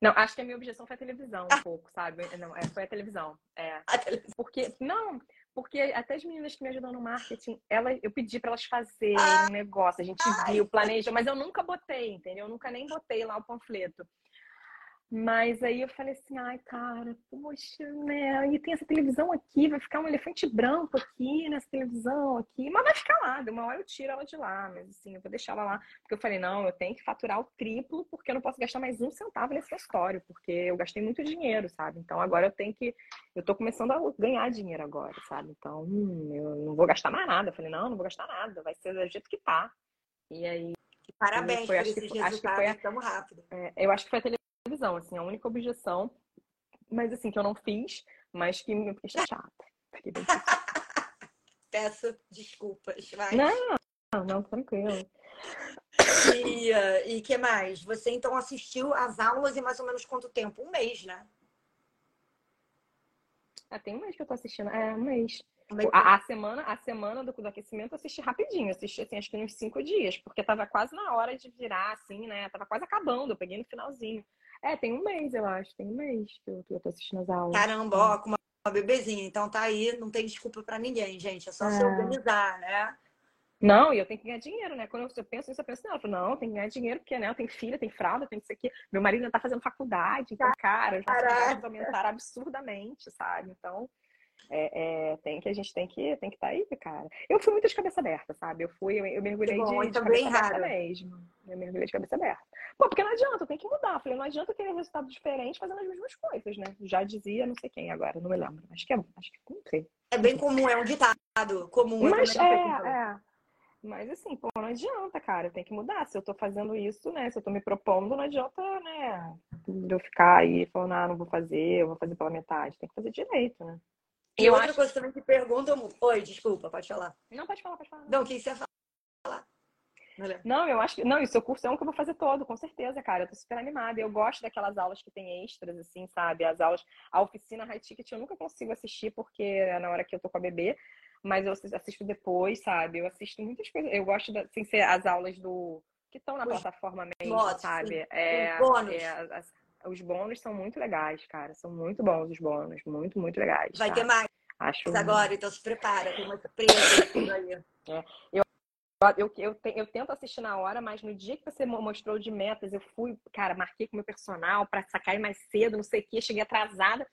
Não, acho que a minha objeção foi a televisão, um ah. pouco, sabe? Não, é, foi a televisão. É. A televisão. Porque, não, porque até as meninas que me ajudam no marketing, ela, eu pedi para elas fazerem ah. um negócio, a gente viu, planejou, mas eu nunca botei, entendeu? Eu nunca nem botei lá o panfleto. Mas aí eu falei assim, ai, cara, poxa, né? E tem essa televisão aqui, vai ficar um elefante branco aqui nessa televisão aqui, mas vai ficar lá, de uma hora eu tiro ela de lá, mas assim, eu vou deixar ela lá. Porque eu falei, não, eu tenho que faturar o triplo, porque eu não posso gastar mais um centavo nesse consultório, porque eu gastei muito dinheiro, sabe? Então agora eu tenho que. Eu tô começando a ganhar dinheiro agora, sabe? Então, hum, eu não vou gastar mais nada. Eu falei, não, não vou gastar nada, vai ser do jeito que tá. E aí. Parabéns foi, por esses resultados tão rápido. É, eu acho que foi a televisão televisão, assim, a única objeção, mas assim, que eu não fiz, mas que me fiquei chata. Fiquei bem <laughs> Peço desculpas, vai. Não, não, tranquilo. E, uh, e que mais? Você então assistiu às aulas em mais ou menos quanto tempo? Um mês, né? Ah, tem um mês que eu tô assistindo. É, um mês. A, a, semana, a semana do, do aquecimento eu assisti rapidinho, assisti assim, acho que uns cinco dias, porque tava quase na hora de virar, assim, né? Tava quase acabando, eu peguei no finalzinho. É, tem um mês, eu acho. Tem um mês que eu, que eu tô assistindo as aulas. Caramba, ó, com uma, uma bebezinha. Então tá aí, não tem desculpa para ninguém, gente. É só é. se organizar, né? Não, e eu tenho que ganhar dinheiro, né? Quando eu penso nisso, eu penso, não, eu falo, não, tem que ganhar dinheiro, porque, né, eu tenho filha, tem fralda, tem isso aqui. Meu marido ainda tá fazendo faculdade, então, cara, nossos aumentar absurdamente, sabe? Então, É, é, tem que, a gente tem que tem que estar tá aí, cara. Eu fui muito de cabeça aberta, sabe? Eu fui, eu, eu mergulhei bom, de, de cabeça aberta mesmo. Eu mergulhei de cabeça aberta. Pô, porque não adianta, tem que mudar. Falei, não adianta ter resultado diferente fazendo as mesmas coisas, né? Já dizia não sei quem agora, não me lembro. Acho que é, acho que não sei. É bem comum, é um ditado comum. Mas é, é. Mas assim, pô, não adianta, cara, tem que mudar. Se eu tô fazendo isso, né? Se eu tô me propondo, não adianta, né? Eu ficar aí falando, ah, não vou fazer, eu vou fazer pela metade. Tem que fazer direito, né? E outra acho... coisa também que perguntam. Oi, desculpa, pode falar. Não, pode falar, pode falar. Não, o que você ia falar? Não, eu acho que. Não, e seu curso é um que eu vou fazer todo, com certeza, cara. Eu tô super animada. Eu gosto daquelas aulas que tem extras, assim, sabe? As aulas. A oficina High Ticket eu nunca consigo assistir, porque é na hora que eu tô com a bebê. Mas eu assisto depois, sabe? Eu assisto muitas coisas. Eu gosto, de, sem ser as aulas do. que estão na os plataforma mesmo, modos, sabe? É, é, as, os bônus são muito legais, cara. São muito bons os bônus. Muito, muito legais. Vai tá? ter mais. Acho... agora, então se prepara, tem uma surpresa aí. É. Eu, eu, eu, eu, tento assistir na hora, mas no dia que você mostrou de metas, eu fui, cara, marquei com o meu personal para sacar mais cedo, não sei o que, cheguei atrasada.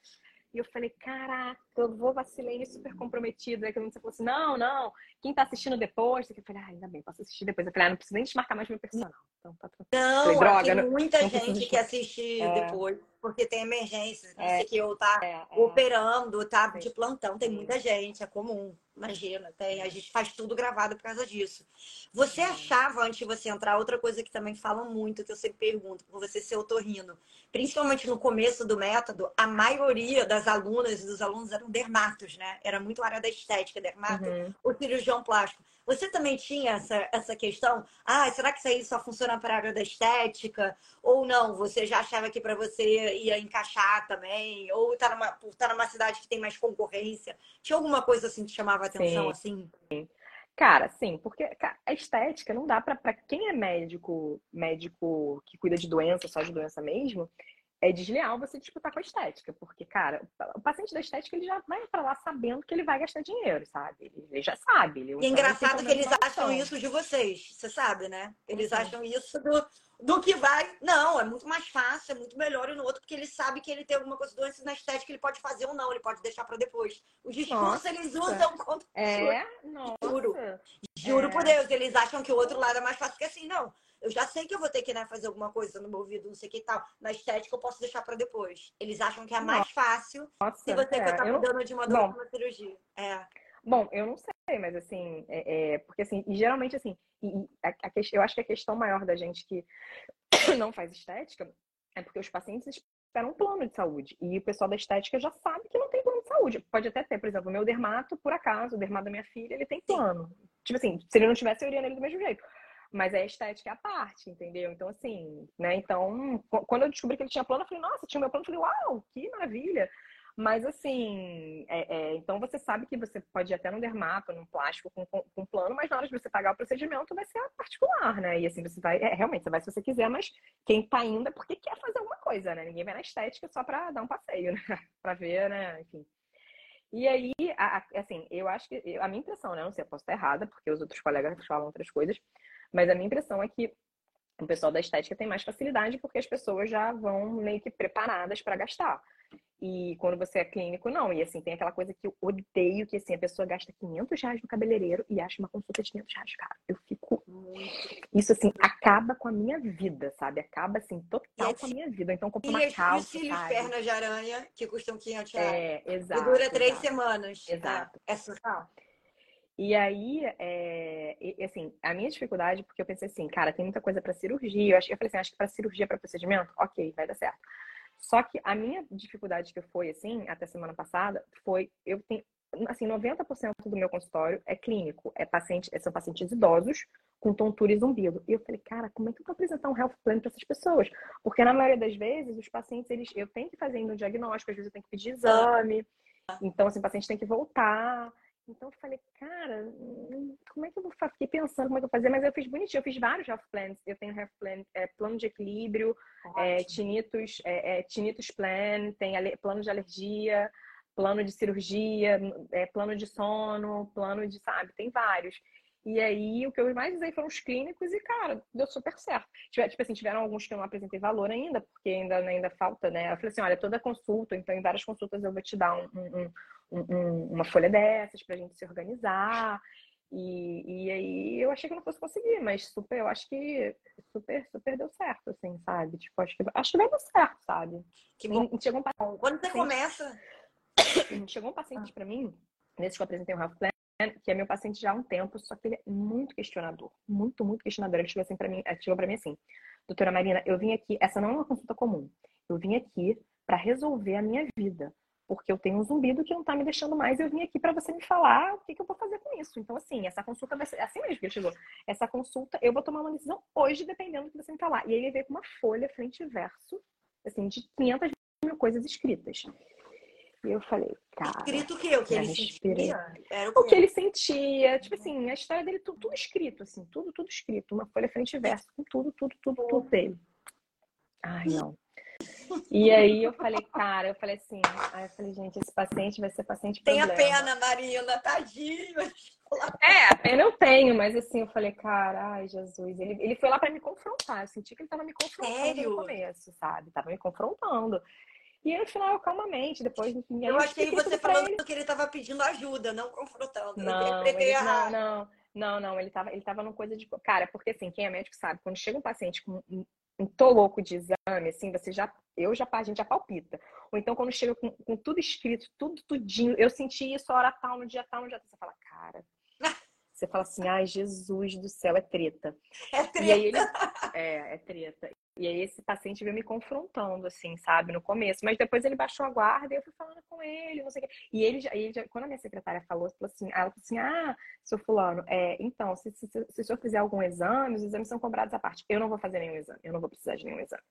E eu falei, caraca, eu vou vacilei super comprometida. Aí que você falou assim, não, não, quem tá assistindo depois? Eu falei, ah, ainda bem, posso assistir depois. Eu falei, ah, não preciso nem desmarcar mais meu personal. Então, tá Não, falei, Droga, tem muita não, gente não que assiste é. depois, porque tem emergência. Não é. que eu tá é, é. operando, tá de plantão, tem muita gente, é comum. Imagina, tem, a gente faz tudo gravado por causa disso. Você achava, antes de você entrar, outra coisa que também falam muito, que eu sempre pergunto, por você ser otorrino, principalmente no começo do método, a maioria das alunas e dos alunos eram dermatos, né? Era muito área da estética, dermato uhum. ou cirurgião plástico. Você também tinha essa, essa questão? Ah, será que isso aí só funciona para a área da estética? Ou não? Você já achava que para você ia encaixar também? Ou tá numa, tá numa cidade que tem mais concorrência? Tinha alguma coisa assim que chamava atenção, sim. assim? Cara, sim, porque a estética não dá para quem é médico, médico que cuida de doença, só de doença mesmo, é desleal você disputar com a estética, porque, cara, o paciente da estética ele já vai para lá sabendo que ele vai gastar dinheiro, sabe? Ele, já sabe. Ele, e é engraçado que eles acham isso de vocês, você sabe, né? Eles uhum. acham isso do, do que vai. Não, é muito mais fácil, é muito melhor e no outro, porque ele sabe que ele tem alguma coisa doença na estética, ele pode fazer ou não, ele pode deixar para depois. O discurso nossa. eles usam contra É, nossa. Juro. Juro é. por Deus, eles acham que o outro lado é mais fácil que assim, não eu já sei que eu vou ter que né, fazer alguma coisa no meu ouvido, não sei o que e tal. Na estética eu posso deixar para depois. Eles acham que é mais fácil Nossa, se você é, tá cuidando de uma dor uma cirurgia. É. Bom, eu não sei, mas assim, é, é porque assim, e geralmente assim, e, a, a, eu acho que a questão maior da gente que <coughs> não faz estética é porque os pacientes esperam um plano de saúde. E o pessoal da estética já sabe que não tem plano de saúde. Pode até ter, por exemplo, o meu dermato, por acaso, o dermato da minha filha, ele tem plano. Tipo assim, se ele não tivesse, eu iria nele do mesmo jeito mas é estética à parte, entendeu? Então, assim, né? Então, quando eu descobri que ele tinha plano, eu falei, nossa, tinha meu plano, eu falei, uau, que maravilha! Mas, assim, é, é, então você sabe que você pode ir até no dermato, num plástico com, com, com, plano, mas na hora de você pagar o procedimento vai ser particular, né? E assim, você vai, é, realmente, você vai se você quiser, mas quem tá indo é porque quer fazer alguma coisa, né? Ninguém vai na estética só pra dar um passeio, né? <laughs> pra ver, né? Enfim. E aí, a, a, assim, eu acho que, a minha impressão, né? Não sei, eu posso estar errada, porque os outros colegas falam outras coisas, mas a minha impressão é que o pessoal da estética tem mais facilidade porque as pessoas já vão meio que preparadas para gastar. E quando você é clínico, não. E assim, tem aquela coisa que eu odeio, que assim, a pessoa gasta 500 reais no cabeleireiro e acha uma consulta de 500 reais, cara. Eu fico... Isso, assim, acaba com a minha vida, sabe? Acaba, assim, total com a minha vida. Então, compra uma calça, E os pernas de aranha, que custam 500 reais. É, exato. E dura três exato. semanas. Exato. É, é surreal. E aí, é, e, assim, a minha dificuldade, porque eu pensei assim, cara, tem muita coisa para cirurgia. Eu, acho, eu falei assim, acho que para cirurgia, para procedimento, ok, vai dar certo. Só que a minha dificuldade que foi, assim, até semana passada, foi, eu tenho, assim, 90% do meu consultório é clínico, é paciente, são pacientes idosos com tontura e zumbido. E eu falei, cara, como é que eu vou apresentar um health plan para essas pessoas? Porque na maioria das vezes, os pacientes, eles, eu tenho que fazer um diagnóstico, às vezes eu tenho que pedir exame. Então, assim, o paciente tem que voltar. Então eu falei, cara, hum, como é que eu vou fazer? Fiquei pensando como é que eu vou fazer, mas eu fiz bonitinho, eu fiz vários health plans. Eu tenho health plan, é, plano de equilíbrio, é, tinnitus, é, é, tinnitus plan, tem plano de alergia, plano de cirurgia, é, plano de sono, plano de, sabe, tem vários. E aí, o que eu mais usei foram os clínicos e, cara, deu super certo. Tipo assim, tiveram alguns que eu não apresentei valor ainda, porque ainda, ainda falta, né? Eu falei assim, olha, toda consulta, então em várias consultas eu vou te dar um, um, um, uma folha dessas pra gente se organizar. E, e aí eu achei que não fosse conseguir, mas super, eu acho que super, super deu certo, assim, sabe? Tipo, acho que, acho que vai dar certo, sabe? Que bom. Chegou um paciente, Quando você começa. chegou um paciente pra mim, nesse que eu apresentei o Health Plan, que é meu paciente já há um tempo, só que ele é muito questionador. Muito, muito questionador. Ele chegou assim para mim, chegou para mim assim, doutora Marina, eu vim aqui, essa não é uma consulta comum. Eu vim aqui para resolver a minha vida porque eu tenho um zumbido que não tá me deixando mais. Eu vim aqui para você me falar o que, que, eu vou fazer com isso. Então, assim, essa consulta vai ser assim mesmo que ele chegou. Essa consulta, eu vou tomar uma decisão hoje, dependendo do que você me falar. E aí ele veio com uma folha frente e verso, assim, de 500 mil coisas escritas. E eu falei, cara. Escrito o quê? O que ele sentia? Era o, o, que ele sentia. Tipo assim, a história dele, tudo, tudo, escrito, assim, tudo, tudo escrito. Uma folha frente e verso, com tudo, tudo, tudo, tudo dele. Ai, não. E aí eu falei, cara, eu falei assim, aí eu falei, gente, esse paciente vai ser paciente Tem a pena, Marina, tadinho. <laughs> É, a pena eu tenho, mas assim, eu falei, cara, ai, Jesus. Ele, ele foi lá para me confrontar. Eu senti que ele tava me confrontando Sério? no começo, sabe? Tava me confrontando. E aí, no final, eu calmamente, depois, enfim. Eu achei você falando ele. que ele tava pedindo ajuda, não confrontando. Não, ele, não, não. Não, não, ele tava, ele tava numa coisa de. Cara, porque assim, quem é médico sabe, quando chega um paciente com um toloco de exame, assim, você já, eu já, a gente já palpita. Ou então quando chega com, com tudo escrito, tudo tudinho, eu senti isso hora tal, no dia tal, no dia tal, você fala, cara, você fala assim, ai, Jesus do céu, é treta. É treta. E aí ele, <laughs> é, é treta. E aí esse paciente veio me confrontando, assim, sabe, no começo. Mas depois ele baixou a guarda e eu fui falando com ele, não sei o quê. E ele, já, ele já, quando a minha secretária falou, falou assim, ela falou assim, ah, seu fulano, é, então, se, se, se, se o senhor fizer algum exame, os exames são cobrados à parte. Eu não vou fazer nenhum exame, eu não vou precisar de nenhum exame.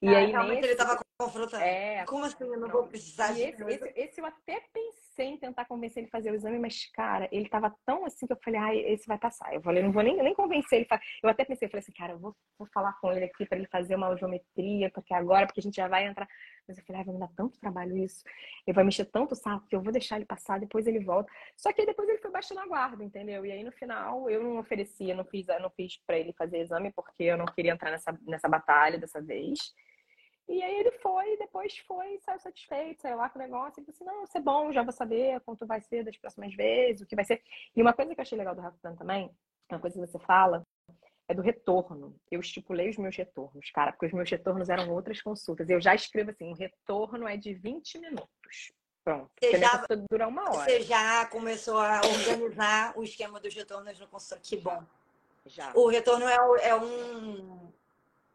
E ah, aí, realmente nesse... ele estava confrontando. É, Como assim? Eu não, vou precisar de esse, esse, esse, eu até pensei em tentar convencer ele a fazer o exame, mas, cara, ele tava tão assim que eu falei, ah, esse vai passar. Eu falei, não vou nem, nem convencer ele. Eu até pensei, eu falei assim, cara, eu vou, vou falar com ele aqui para ele fazer uma geometria, porque agora, porque a gente já vai entrar. Mas eu falei, ah, vai me dar tanto trabalho isso. Ele vai mexer tanto o saco que eu vou deixar ele passar, depois ele volta. Só que depois ele foi baixando a guarda, entendeu? E aí no final eu não oferecia, não fiz, não fiz para ele fazer exame, porque eu não queria entrar nessa, nessa batalha dessa vez. E aí ele foi, depois foi, saiu satisfeito, saiu lá com o negócio, e disse, assim, não, isso é bom, já vou saber quanto vai ser das próximas vezes, o que vai ser. E uma coisa que eu achei legal do Raftan também, uma coisa que você fala, é do retorno. Eu estipulei os meus retornos, cara, porque os meus retornos eram outras consultas. Eu já escrevo assim, o retorno é de 20 minutos. Pronto. Você já, dura uma hora. Você já começou a organizar o esquema dos retornos no consultório. Que bom. Já. O retorno é, é um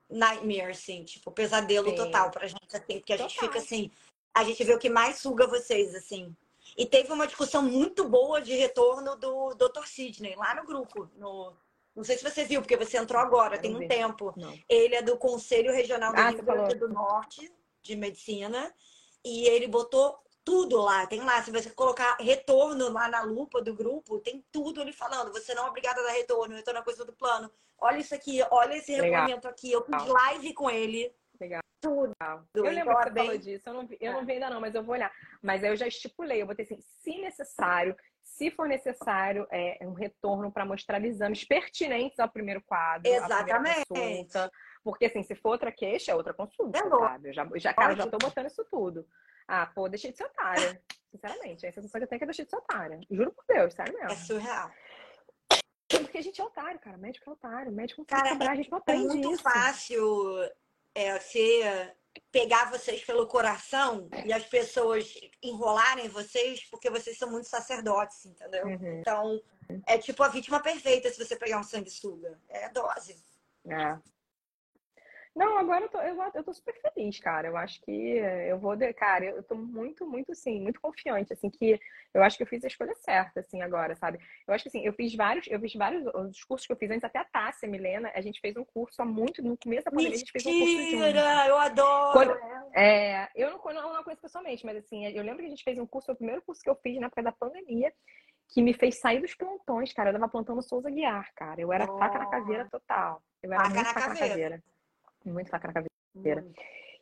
nightmare, assim, tipo, pesadelo Sim. total pra gente, assim, porque a total. gente fica assim, a gente vê o que mais suga vocês, assim. E teve uma discussão muito boa de retorno do Dr. Sidney lá no grupo. No... Não sei se você viu, porque você entrou agora, tem um tempo. Não. Ele é do Conselho Regional do ah, Rio Grande do Norte de Medicina. E ele botou tudo lá. Tem lá, se você colocar retorno lá na lupa do grupo, tem tudo ele falando. Você não é obrigada a dar retorno, retorno é coisa do plano. Olha isso aqui, olha esse regulamento aqui. Eu fiz live com ele. Legal. Tudo. Eu lembro que você falou disso. Eu não, vi, eu é. não vi ainda não, mas eu vou olhar. Mas aí eu já estipulei, eu botei assim, se necessário, se for necessário, é, um retorno para mostrar exames pertinentes ao primeiro quadro. Exatamente. Consulta, porque assim, se for outra queixa, é outra consulta, é sabe? Eu já, já, cara, já tô botando isso tudo. Ah, pô, deixei de ser otária. <laughs> Sinceramente, a sensação que eu tenho é que eu deixei de ser otária. Juro por Deus, sério mesmo. É surreal. Porque a gente é otário, cara. Médico é otário. Médico não Cara, cobrar, a gente não é aprende É muito isso. fácil é, você pegar vocês pelo coração e as pessoas enrolarem vocês porque vocês são muito sacerdotes, entendeu? Uhum. Então, é tipo a vítima perfeita se você pegar um sanguessuga. É dose. É. Não, agora eu tô, eu, eu tô super feliz, cara. Eu acho que eu vou, de, cara, eu tô muito, muito, assim, muito confiante, assim, que eu acho que eu fiz a escolha certa, assim, agora, sabe? Eu acho que, assim, eu fiz vários, eu fiz vários, os cursos que eu fiz antes, até a Tássia, Milena, a gente fez um curso há muito, no começo da pandemia, a gente fez um curso Mentira! Eu adoro! Quando, é, eu não, não, não conheço pessoalmente, mas, assim, eu lembro que a gente fez um curso, foi o primeiro curso que eu fiz na época da pandemia, que me fez sair dos plantões, cara. Eu tava plantando Souza Guiar, cara. Eu era oh. faca na caveira total. Eu era faca muito faca na caveira. Muito faca na caveira.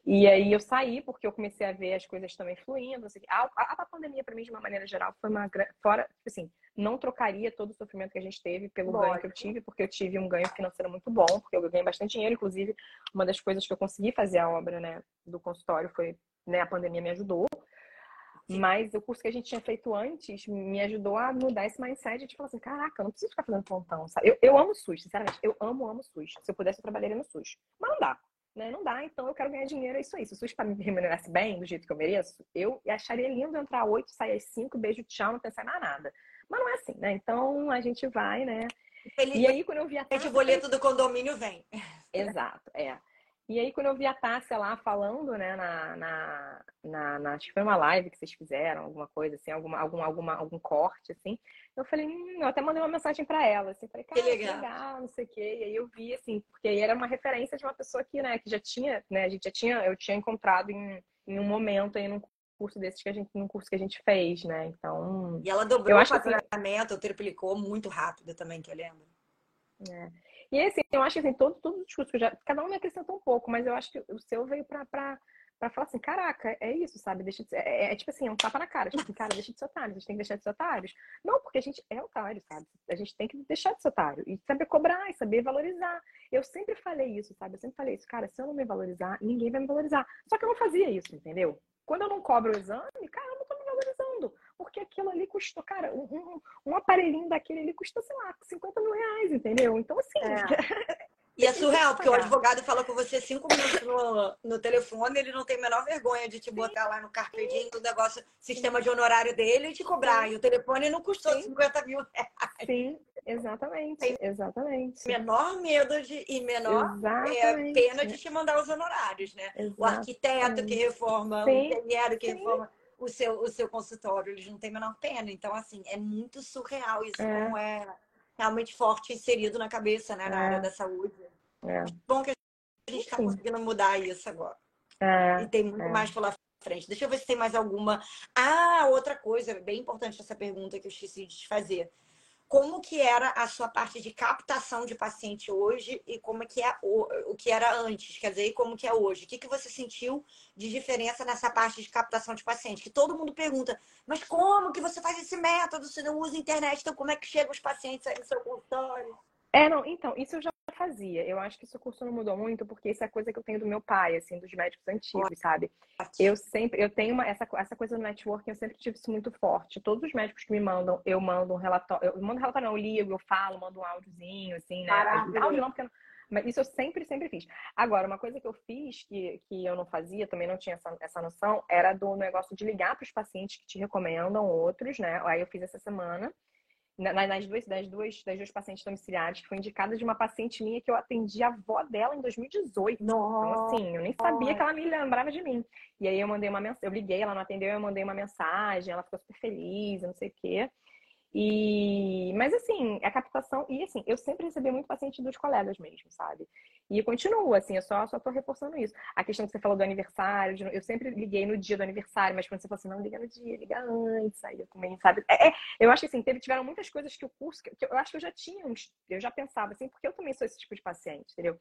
E aí eu saí porque eu comecei a ver as coisas também fluindo. Assim, a, a, a pandemia, para mim, de uma maneira geral, foi uma fora, tipo assim, não trocaria todo o sofrimento que a gente teve pelo ganho que eu tive, porque eu tive um ganho financeiro muito bom, porque eu ganhei bastante dinheiro. Inclusive, uma das coisas que eu consegui fazer a obra, né, do consultório foi, né, a pandemia me ajudou. Mas o curso que a gente tinha feito antes me ajudou a mudar esse mindset de falar assim, caraca, eu não preciso ficar fazendo plantão, sabe? Eu, eu amo SUS, sinceramente. Eu amo, amo SUS. Se eu pudesse, eu trabalharia no SUS. Mas não dá. Né? Não dá, então eu quero ganhar dinheiro, é isso aí. Se o SUS me remunerasse bem, do jeito que eu mereço, eu acharia lindo entrar oito, sair às cinco, beijo, tchau, não pensar mais nada. Mas não é assim, né? Então a gente vai, né? Feliz... E aí, quando eu vi a taxa... O boleto do condomínio vem. Exato, é. E aí, quando eu vi a Tássia lá falando, né, na, na, na, na, acho que foi uma live que vocês fizeram, alguma coisa assim, alguma, algum, alguma, algum corte, assim, eu falei, hum, eu até mandei uma mensagem para ela, assim, falei, cara, que legal. que legal, não sei o quê. E aí eu vi, assim, porque aí era uma referência de uma pessoa que, né, que já tinha, né, a gente já tinha, eu tinha encontrado em, em um momento aí num curso desses que a gente, num curso que a gente fez, né, então... E ela dobrou eu o acho faturamento, assim, triplicou muito rápido também, que eu lembro. É. E assim, eu acho que assim, todos, todos os discursos já. Cada um me acrescentou um pouco, mas eu acho que o seu veio pra, pra, pra falar assim: caraca, é isso, sabe? Deixa de é, é, é, tipo assim, é um tapa na cara. Tipo assim, cara, deixa de ser otário, a gente tem que deixar de ser otários. Não, porque a gente é otário, sabe? A gente tem que deixar de ser otário e saber cobrar e saber valorizar. Eu sempre falei isso, sabe? Eu sempre falei isso, cara, se eu não me valorizar, ninguém vai me valorizar. Só que eu não fazia isso, entendeu? Quando eu não cobro o exame, cara, eu não tô porque aquilo ali custou, cara, um, um, aparelhinho daquele ali custa, sei lá, 50 mil reais, entendeu? Então, assim. É. <laughs> E é surreal, porque o advogado fala com você cinco minutos no, no telefone, ele não tem a menor vergonha de te botar lá no carpedinho do negócio, sistema de honorário dele e te cobrar. Sim. E o telefone não custou Sim. 50 mil reais. Sim, exatamente. Tem exatamente. Menor medo de, e menor é, pena de te mandar os honorários, né? Exatamente. O arquiteto que reforma, o engenheiro que reforma o seu, o seu consultório, eles não têm a menor pena. Então, assim, é muito surreal isso, é. não é realmente forte inserido na cabeça, né, na é. área da saúde. É. Bom que a gente está conseguindo mudar isso agora. É. E tem muito é. mais pela frente. Deixa eu ver se tem mais alguma. Ah, outra coisa, bem importante essa pergunta que eu esqueci de te fazer como que era a sua parte de captação de paciente hoje e como que é o, o que era antes, quer dizer, e como que é hoje. O que, que você sentiu de diferença nessa parte de captação de paciente? Que todo mundo pergunta, mas como que você faz esse método? Você não usa internet, então como é que chegam os pacientes aí no seu consultório? É, não, então, isso eu já fazia. Eu acho que esse curso não mudou muito, porque isso é coisa que eu tenho do meu pai, assim, dos médicos antigos, sabe? Eu sempre, eu tenho uma, essa, essa coisa do networking, eu sempre tive isso muito forte. Todos os médicos que me mandam, eu mando um relatório, eu mando um relatório, não, eu ligo, eu falo, mando um áudiozinho, assim, né? Áudio não, porque eu não, mas isso eu sempre, sempre fiz. Agora, uma coisa que eu fiz que, que eu não fazia, também não tinha essa, essa noção, era do negócio de ligar para os pacientes que te recomendam outros, né? Aí eu fiz essa semana nas duas, das, duas, das duas pacientes domiciliares, que foi indicada de uma paciente minha que eu atendi a avó dela em 2018. Nossa. Então, assim, eu nem sabia que ela me lembrava de mim. E aí eu mandei uma mensagem, eu liguei, ela não atendeu, eu mandei uma mensagem, ela ficou super feliz, não sei o quê. E, mas assim, a captação, e assim, eu sempre recebi muito paciente dos colegas mesmo, sabe? E continua, assim, eu só, só tô reforçando isso. A questão que você falou do aniversário, eu sempre liguei no dia do aniversário, mas quando você falou assim, não liga no dia, liga antes, aí eu também, sabe? É, é, eu acho que assim, teve, tiveram muitas coisas que o curso, que, que eu acho que eu já tinha, eu já pensava assim, porque eu também sou esse tipo de paciente, entendeu?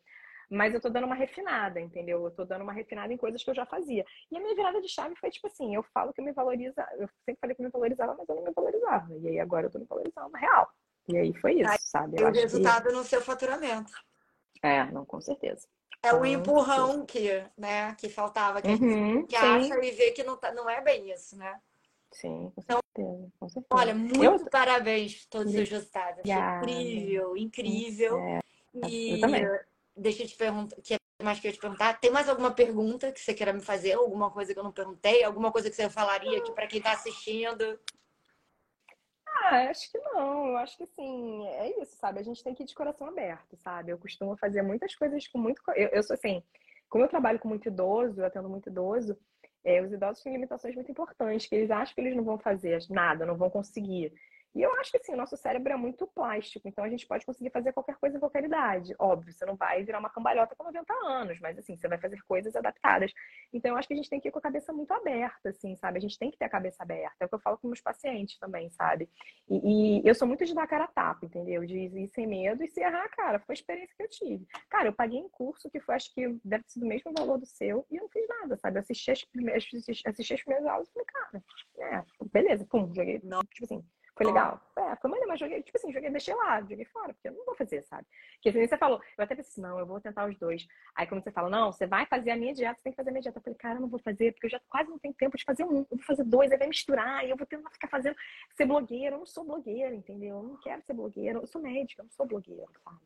Mas eu tô dando uma refinada, entendeu? Eu tô dando uma refinada em coisas que eu já fazia. E a minha virada de chave foi tipo assim, eu falo que eu me valoriza, eu sempre falei que eu me valorizava, mas eu não me valorizava. E aí agora eu tô me valorizando real. E aí foi isso, sabe? Eu o resultado que... no seu faturamento. É, não, com certeza. É o empurrão que, né, que faltava, que, uhum, que acha e vê que não, tá, não é bem isso, né? Sim, com então, certeza, com certeza. Olha, muito eu... parabéns por todos os resultados. Incrível, incrível. É, e eu também deixa eu te perguntar, que é mais que eu te perguntar, tem mais alguma pergunta que você queira me fazer? Alguma coisa que eu não perguntei? Alguma coisa que você falaria aqui para quem está assistindo? Ah, acho que não. Acho que assim, é isso, sabe? A gente tem que ir de coração aberto, sabe? Eu costumo fazer muitas coisas com muito. Eu, eu sou assim, como eu trabalho com muito idoso, eu atendo muito idoso, é, os idosos têm limitações muito importantes, que eles acham que eles não vão fazer nada, não vão conseguir. E eu acho que assim, o nosso cérebro é muito plástico, então a gente pode conseguir fazer qualquer coisa em qualquer idade. Óbvio, você não vai virar uma cambalhota com 90 anos, mas assim, você vai fazer coisas adaptadas. Então eu acho que a gente tem que ir com a cabeça muito aberta, assim, sabe? A gente tem que ter a cabeça aberta. É o que eu falo com meus pacientes também, sabe? E, e eu sou muito de dar cara a tapa, entendeu? De ir sem medo e se errar, cara, foi a experiência que eu tive. Cara, eu paguei em curso que foi, acho que deve ser do mesmo valor do seu, e eu não fiz nada, sabe? Eu assisti as primeiras, assisti, assisti as primeiras aulas e falei, cara, é, beleza, pum, joguei. Não, tipo assim Foi legal? É, foi maneiro, mas joguei, tipo assim, joguei, deixei lá, joguei fora, porque eu não vou fazer, sabe? Porque assim, você falou, eu até pensei assim, não, eu vou tentar os dois. Aí quando você fala, não, você vai fazer a minha dieta, você tem que fazer a minha dieta. Eu falei, cara, eu não vou fazer, porque eu já quase não tenho tempo de fazer um, eu vou fazer dois, aí vai misturar, e eu vou tentar ficar fazendo, ser blogueira, eu não sou blogueira, entendeu? Eu não quero ser blogueira, eu sou médica, eu não sou blogueira, sabe?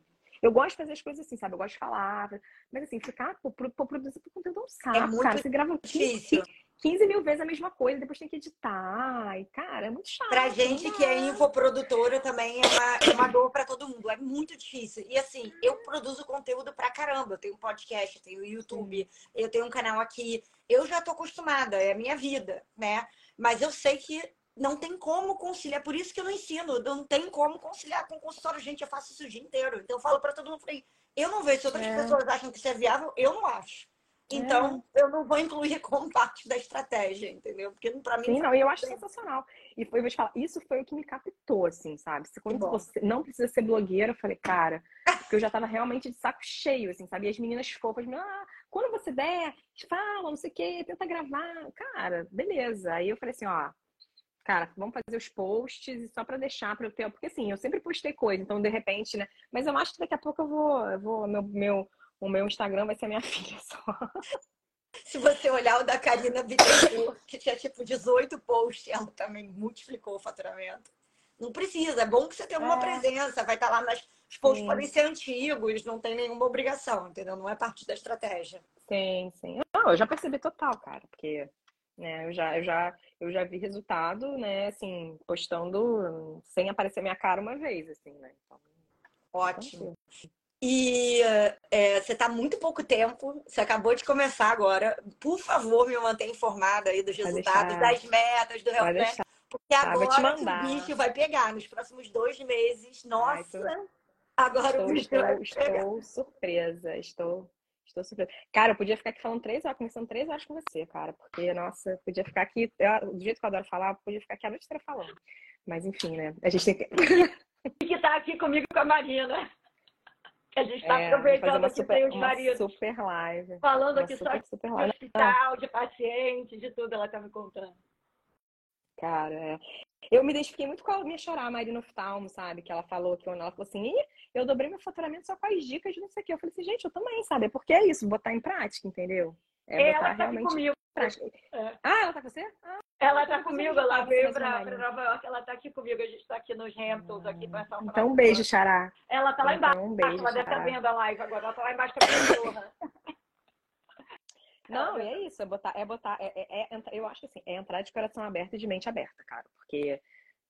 Eu gosto de fazer as coisas assim, sabe? Eu gosto de falar. Mas assim, ficar por, por produzir conteúdo é um saco, é muito cara. Você grava 15, 15 mil vezes a mesma coisa, depois tem que editar. E, cara, é muito chato. Pra gente que é infoprodutora também é uma, é uma dor pra todo mundo. É muito difícil. E assim, eu produzo conteúdo pra caramba. Eu tenho podcast, eu tenho YouTube, eu tenho um canal aqui. Eu já tô acostumada, é a minha vida, né? Mas eu sei que não tem como conciliar. Por isso que eu não ensino. Não tem como conciliar com consultório. Gente, eu faço isso o dia inteiro. Então eu falo para todo mundo, falei, eu não vejo se outras é. pessoas acham que isso é viável, eu não acho. Então, é. eu não vou incluir <laughs> como parte da estratégia, entendeu? Porque para mim. Sim, não, e eu acho sensacional. E foi, eu vou te falar, isso foi o que me captou, assim, sabe? Quando você não precisa ser blogueira, eu falei, cara, porque eu já tava realmente de saco cheio, assim, sabe? E as meninas fofas, ah, quando você der, fala, não sei o quê, tenta gravar. Cara, beleza. Aí eu falei assim, ó, cara, vamos fazer os posts só para deixar para eu ter, porque assim, eu sempre postei coisa, então de repente, né? Mas eu acho que daqui a pouco eu vou, eu vou meu, meu o meu Instagram vai ser minha <laughs> filha só. Se você olhar o da Karina Bittencourt, que tinha tipo 18 posts, ela também multiplicou o faturamento. Não precisa, é bom que você tenha uma é. presença, vai estar lá, mas os posts sim. podem ser antigos, não tem nenhuma obrigação, entendeu? Não é parte da estratégia. Sim, sim. Não, eu já percebi total, cara, porque né, eu já, eu já, eu já vi resultado, né, assim, postando sem aparecer minha cara uma vez, assim, né? Então, Ótimo. E é, você está muito pouco tempo, você acabou de começar agora. Por favor, me mantenha informada aí dos resultados, das metas, do Health Porque agora o bicho vai pegar nos próximos dois meses. Nossa! Ai, agora estou, o bicho estou, vai estou pegar. surpresa, estou, estou surpresa. Cara, eu podia ficar aqui falando três horas, começando três horas com você, cara. Porque, nossa, eu podia ficar aqui, eu, do jeito que eu adoro falar, eu podia ficar aqui a noite inteira falando. Mas enfim, né? A gente tem que. Tem <laughs> que estar tá aqui comigo com a Marina. A gente está é, aproveitando aqui super, tem os maridos. Super live. Falando uma aqui super, só super de hospital, de paciente, de tudo, ela tá me contando. Cara, é. eu me identifiquei muito com a minha chorar, a Marina Oftalmo, sabe? Que ela falou que ela falou assim, eu dobrei meu faturamento só com as dicas de não sei o que. Eu falei assim, gente, eu também, sabe? É porque é isso, botar em prática, entendeu? É botar ela tá realmente comigo. É. Ah, ela tá com você? Ah, ela tá comigo, ela veio pra, pra, Nova York, ela tá aqui comigo, a gente tá aqui nos Hamptons, aqui pra São Então um beijo, Xará. Ela tá lá então, embaixo, um beijo, ela deve estar tá vendo a live agora, ela tá lá embaixo com a Não, e é isso, é botar, é botar, é, é, é, eu acho assim, é entrar de coração aberto e de mente aberta, cara, porque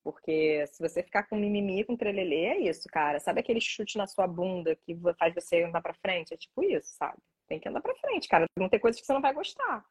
porque se você ficar com mimimi, com trelelê, é isso, cara. Sabe aquele chute na sua bunda que faz você andar pra frente? É tipo isso, sabe? Tem que andar pra frente, cara. Não tem coisas que você não vai gostar.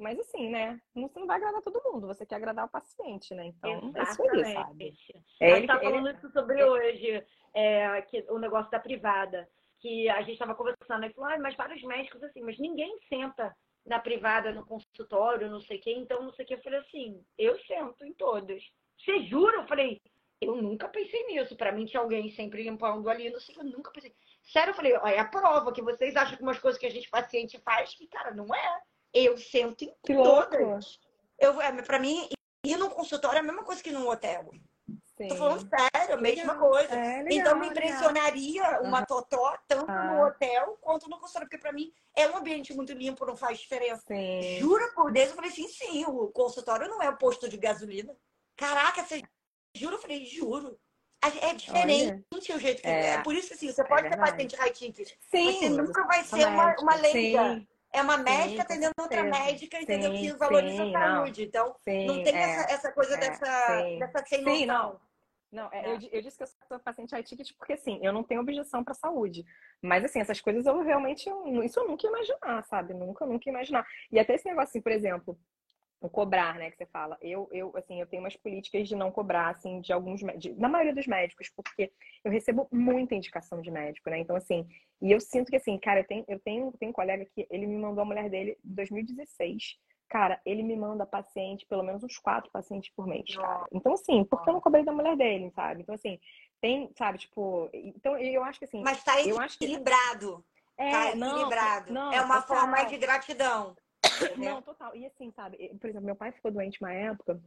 Mas assim, né? Você não vai agradar todo mundo, você quer agradar o paciente, né? Então, é isso aí, sabe? É, a gente tá falando ele... isso sobre hoje, é, que, o negócio da privada. Que a gente estava conversando e falou, ah, mas vários médicos assim, mas ninguém senta na privada, no consultório, não sei o quê, então não sei o que. Eu falei assim, eu sento em todos. Você jura? Eu falei, eu nunca pensei nisso. Para mim tinha alguém sempre limpando ali, não sei, eu nunca pensei. Sério, eu falei, é a prova que vocês acham que umas coisas que a gente paciente faz, que, cara, não é. Eu sento em que todas. Eu, é, pra mim, ir num consultório é a mesma coisa que num hotel. Sim. Tô falando sério, a mesma coisa. É, legal, então me impressionaria legal. uma totó tanto ah. no hotel quanto no consultório, porque para mim é um ambiente muito limpo, não faz diferença. Sim. Jura por Deus, eu falei assim, sim, o consultório não é o posto de gasolina. Caraca, você jura? Eu falei, juro. É diferente Olha. o jeito que é. é. Por isso, assim, você é pode ter paciente high ticket. Sim. Você nunca vai ser uma, uma leiga. Sim. É uma médica sim, atendendo outra médica, entendeu? Sim, que valoriza sim, a saúde. Não. Então, sim, não tem é, essa, essa coisa é, dessa, dessa sem noção. não. Não, é, eu, eu, disse que eu sou paciente high ticket porque, assim, eu não tenho objeção para saúde. Mas, assim, essas coisas eu realmente, isso eu nunca ia imaginar, sabe? Nunca, nunca ia imaginar. E até esse negócio, assim, por exemplo, o cobrar, né, que você fala. Eu, eu, assim, eu tenho umas políticas de não cobrar, assim, de alguns, de, na maioria dos médicos, porque eu recebo muita indicação de médico, né? Então, assim, e eu sinto que, assim, cara, eu tenho, eu tenho, tenho um colega que ele me mandou a mulher dele em 2016. Cara, ele me manda paciente, pelo menos uns quatro pacientes por mês, cara. Então, assim, por que eu não cobrei da mulher dele, sabe? Então, assim, tem, sabe, tipo, então eu acho que assim. Mas tá equilibrado. Que... É, tá equilibrado. Não, é uma forma de gratidão. Não, total. E assim, sabe, por exemplo, meu pai ficou doente uma época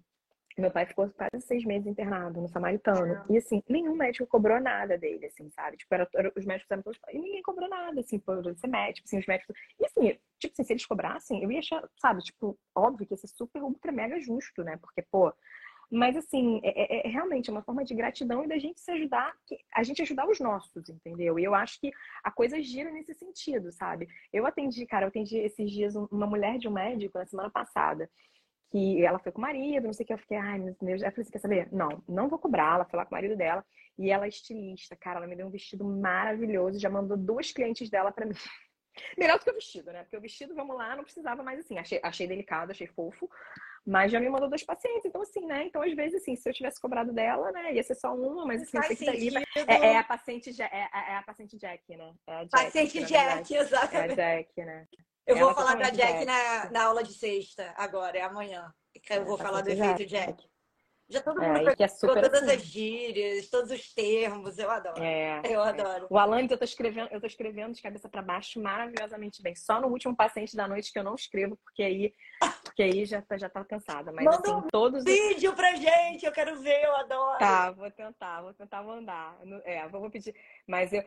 Meu pai ficou quase seis meses internado no Samaritano. E, assim, nenhum médico cobrou nada dele, assim, sabe? Tipo, era, era, os médicos eram todos... E ninguém cobrou nada, assim, por ser médico, assim, os médicos... E, assim, tipo assim, se eles cobrassem, eu ia achar, sabe? Tipo, óbvio que ia ser super, ultra, mega justo, né? Porque, pô... Mas, assim, é, é, é realmente uma forma de gratidão e da gente se ajudar, a gente ajudar os nossos, entendeu? E eu acho que a coisa gira nesse sentido, sabe? Eu atendi, cara, eu atendi esses dias uma mulher de um médico na semana passada que ela foi com o marido, não sei o que, eu fiquei, ai meu Deus, eu falei, você quer saber? Não, não vou cobrar, ela foi lá com o marido dela, e ela é estilista, cara, ela me deu um vestido maravilhoso, já mandou duas clientes dela para mim. <laughs> Melhor do que o vestido, né? Porque o vestido, vamos lá, não precisava mais assim, achei, achei delicado, achei fofo, mas já me mandou dois pacientes, então assim, né? Então, às vezes, assim, se eu tivesse cobrado dela, né, ia ser só uma, mas assim, Faz você que é, é, a paciente, é, é, é, a paciente Jack, né? É Jack, paciente Jack, exatamente. É a Jack, né? Eu Ela vou falar da Jack, Jack, Na, na aula de sexta, agora, é amanhã. Que eu é, vou falar do efeito Jack. Jack. Já todo mundo é, é super todas assim. as gírias, todos os termos, eu adoro. É, eu é. adoro. O Alanis, eu tô escrevendo, eu tô escrevendo de cabeça para baixo maravilhosamente bem. Só no último paciente da noite que eu não escrevo, porque aí, porque aí já, tá, já tá cansada. Mas Manda assim, um todos vídeo pra gente, eu quero ver, eu adoro. Tá, vou tentar, vou tentar mandar. É, vou pedir. Mas eu.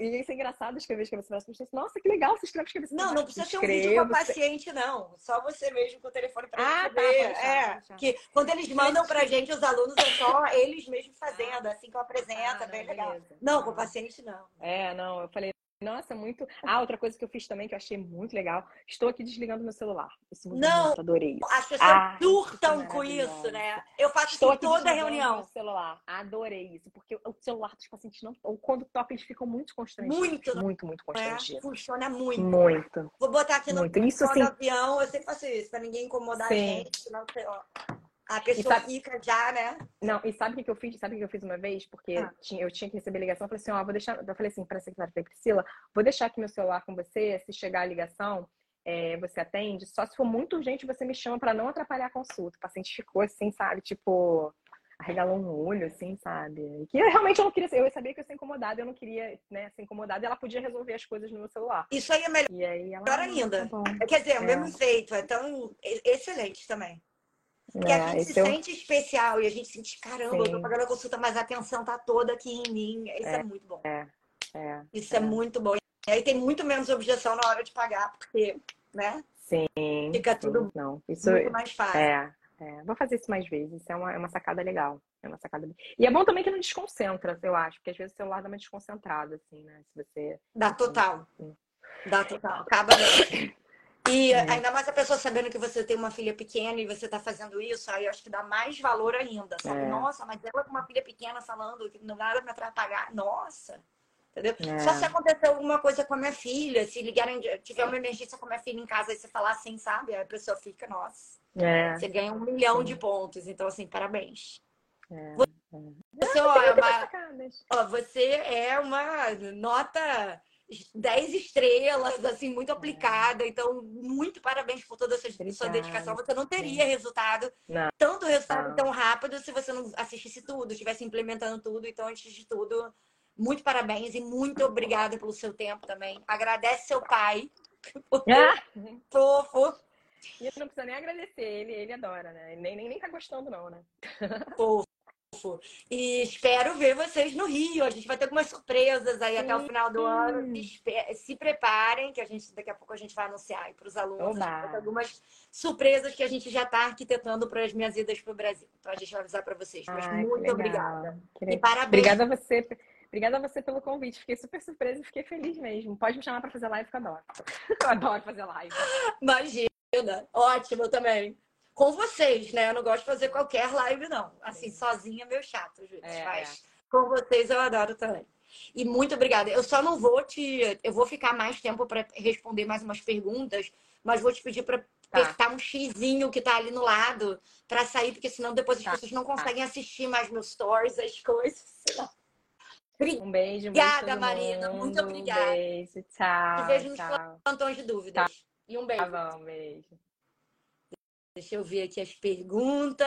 E isso é engraçado escrever de cabeça para baixo. Nossa, que legal, você escreve de cabeça Não, não precisa ter um vídeo com a paciente, não. Só você mesmo com o telefone pra ah, tá, é, que quando eles mandam pra gente, os alunos é só eles mesmos fazendo, assim que eu apresento, ah, bem legal. Não, com o paciente não. É, não, eu falei, nossa, muito. Ah, outra coisa que eu fiz também que eu achei muito legal. Estou aqui desligando meu celular. Isso não, adorei isso. As pessoas ah, surtam com isso, né? Eu faço Estou aqui toda reunião. Meu celular. Adorei isso, porque o celular dos pacientes não, ou quando toca eles ficam muito constrangidos. Muito, muito, muito é, constrangidos. É, funciona muito. Muito. Vou botar aqui no, muito. Isso, avião, eu sempre faço isso para ninguém incomodar Sim. a gente, não sei, ó. A pessoa sabe... fica já, né? Não, e sabe o que eu fiz? Sabe o que eu fiz uma vez? Porque ah. tinha, eu tinha que receber ligação. Eu falei assim, ó, vou deixar. Eu falei assim para a secretária, falei, Priscila, vou deixar aqui meu celular com você. Se chegar a ligação, é, você atende. Só se for muito urgente, você me chama para não atrapalhar a consulta. O paciente ficou assim, sabe? Tipo, arregalou um olho, assim, sabe? Que realmente eu não queria ser. Eu sabia que eu ia ser incomodada, eu não queria, né, ser incomodada. E ela podia resolver as coisas no meu celular. Isso aí é melhor. E aí ela, melhor ah, ainda. Tá Quer dizer, é o mesmo efeito. É tão excelente também. Porque é, a gente se eu... sente especial e a gente sente, caramba, Sim. eu tô pagando a consulta, mas a atenção tá toda aqui em mim. Isso é, é muito bom. É, é, Isso é. é. muito bom. E aí tem muito menos objeção na hora de pagar, porque, né? Sim. Fica tudo não, isso muito mais fácil. É, é. Vou fazer isso mais vezes. Isso é uma, é uma sacada legal. É uma sacada. E é bom também que não desconcentra, eu acho, porque às vezes o celular dá uma desconcentrada, assim, né? Se você. Dá total. Assim. Dá total. Acaba. E é. ainda mais a pessoa sabendo que você tem uma filha pequena e você está fazendo isso, aí eu acho que dá mais valor ainda, sabe? É. Nossa, mas ela com uma filha pequena falando que não nada me atrapalhar. Nossa! Entendeu? É. Só se acontecer alguma coisa com a minha filha, se ligarem, tiver uma emergência com a minha filha em casa e você falar assim, sabe? Aí a pessoa fica, nossa. É. Você ganha um milhão Sim. de pontos. Então, assim, parabéns. É. Você, ó, é uma, ó, você é uma nota 10 estrelas, assim, muito aplicada. Então, muito parabéns por toda essa sua dedicação. Você não teria resultado, não. tanto resultado não. tão rápido, se você não assistisse tudo, estivesse implementando tudo. Então, antes de tudo, muito parabéns e muito obrigada pelo seu tempo também. Agradece seu pai. <laughs> Ah. Fofo. E não precisa nem agradecer, ele, ele adora, né? Nem, nem, nem tá gostando, não, né? <laughs> Fofo. E espero ver vocês no Rio. A gente vai ter algumas surpresas aí sim, até o final do ano. Se preparem, que a gente daqui a pouco a gente vai anunciar aí para os alunos. algumas surpresas que a gente já está arquitetando para as minhas idas para o Brasil. Então a gente vai avisar para vocês. Mas Ai, muito obrigada. E parabéns. Obrigada a você. Obrigada a você pelo convite. Fiquei super surpresa e fiquei feliz mesmo. Pode me chamar para fazer live que eu adoro. <laughs> Eu adoro fazer live. Imagina. Ótimo também com vocês, né? Eu não gosto de fazer qualquer live, não. Assim, sozinha é meio chato, gente. É, Mas é. com vocês eu adoro também. E muito obrigada. Eu só não vou te. Eu vou ficar mais tempo para responder mais umas perguntas, mas vou te pedir para tá. apertar um xizinho que tá ali no lado para sair, porque senão depois as tá. pessoas não tá. conseguem assistir mais meus stories, as coisas. Um beijo. Obrigada, Marina. Muito obrigada. Um beijo. Tchau. Te vejo nos plantões de dúvidas. Tá. E um beijo. Tá bom, beijo. Deixa eu ver aqui as perguntas.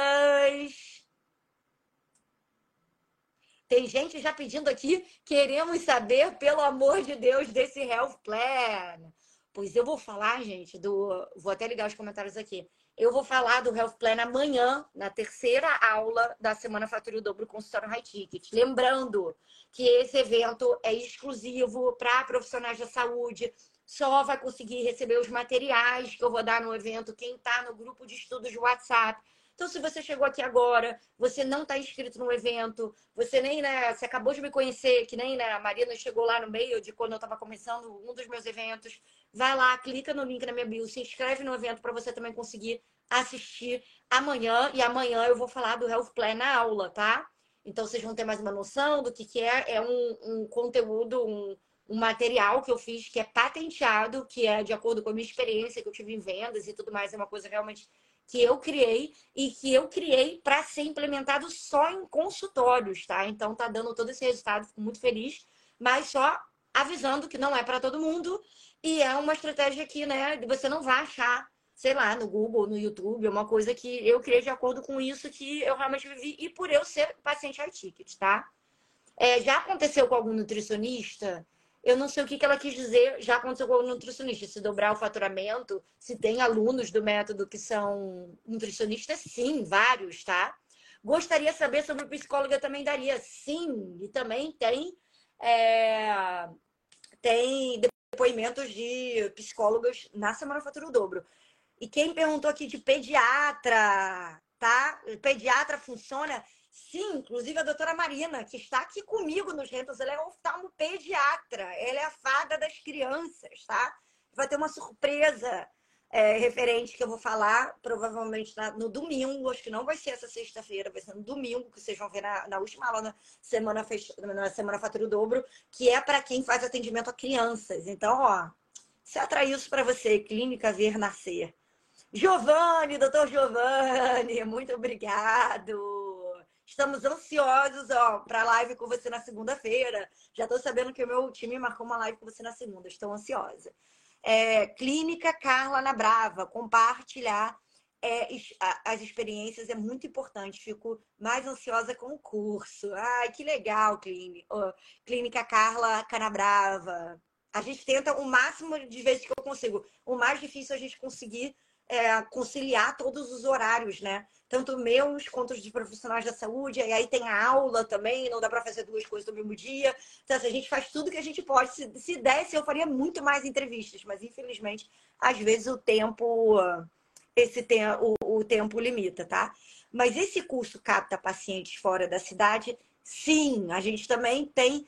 Tem gente já pedindo aqui, queremos saber, pelo amor de Deus, desse Health Plan. Pois eu vou falar, gente, do. Vou até ligar os comentários aqui. Eu vou falar do Health Plan amanhã, na terceira aula da Semana Fatura o Dobro Consultório High Ticket. Lembrando que esse evento é exclusivo para profissionais da saúde, só vai conseguir receber os materiais que eu vou dar no evento quem está no grupo de estudos de WhatsApp. Então, se você chegou aqui agora, você não está inscrito no evento, você nem, né, você acabou de me conhecer, que nem né, a Marina chegou lá no meio de quando eu estava começando um dos meus eventos, vai lá, clica no link na minha bio, se inscreve no evento para você também conseguir assistir amanhã. E amanhã eu vou falar do Health Plan na aula, tá? Então, vocês vão ter mais uma noção do que, que é. É um, um conteúdo, um, um material que eu fiz que é patenteado, que é de acordo com a minha experiência que eu tive em vendas e tudo mais. É uma coisa realmente que eu criei e que eu criei para ser implementado só em consultórios, tá? Então tá dando todo esse resultado, fico muito feliz, mas só avisando que não é para todo mundo e é uma estratégia que, né, você não vai achar, sei lá, no Google, no YouTube, é uma coisa que eu criei de acordo com isso que eu realmente vivi e por eu ser paciente high ticket, tá? É, já aconteceu com algum nutricionista eu não sei o que, que ela quis dizer, já aconteceu com o nutricionista, se dobrar o faturamento, se tem alunos do método que são nutricionistas, sim, vários, tá? Gostaria saber sobre psicóloga também daria, sim, e também tem, é, tem depoimentos de psicólogas na Semana Fatura o Dobro. E quem perguntou aqui de pediatra, tá? Pediatra funciona? Sim, inclusive a doutora Marina, que está aqui comigo nos rentos, ela é oftalmopediatra, ela é a fada das crianças, tá? Vai ter uma surpresa é, referente que eu vou falar, provavelmente na, no domingo, acho que não vai ser essa sexta-feira, vai ser no domingo, que vocês vão ver na, na última aula na semana, fech... na semana Fatura o Dobro, que é para quem faz atendimento a crianças. Então, ó, se atrair isso para você, Clínica Ver Nascer. Giovanni, doutor Giovanni, muito obrigado. Estamos ansiosos para a live com você na segunda-feira. Já estou sabendo que o meu time marcou uma live com você na segunda. Estou ansiosa. É, Clínica Carla na Brava. Compartilhar é, as experiências é muito importante. Fico mais ansiosa com o curso. Ai, que legal, Clínica, Clínica Carla Canabrava. A gente tenta o máximo de vezes que eu consigo. O mais difícil é a gente conseguir é, conciliar todos os horários, né? Tanto meus quanto de profissionais da saúde. E aí tem a aula também, não dá para fazer duas coisas no mesmo dia. Então, assim, a gente faz tudo que a gente pode. Se, se desse, eu faria muito mais entrevistas, mas infelizmente, às vezes o tempo, esse tem, o, o tempo limita, tá? Mas esse curso capta pacientes fora da cidade, sim, a gente também tem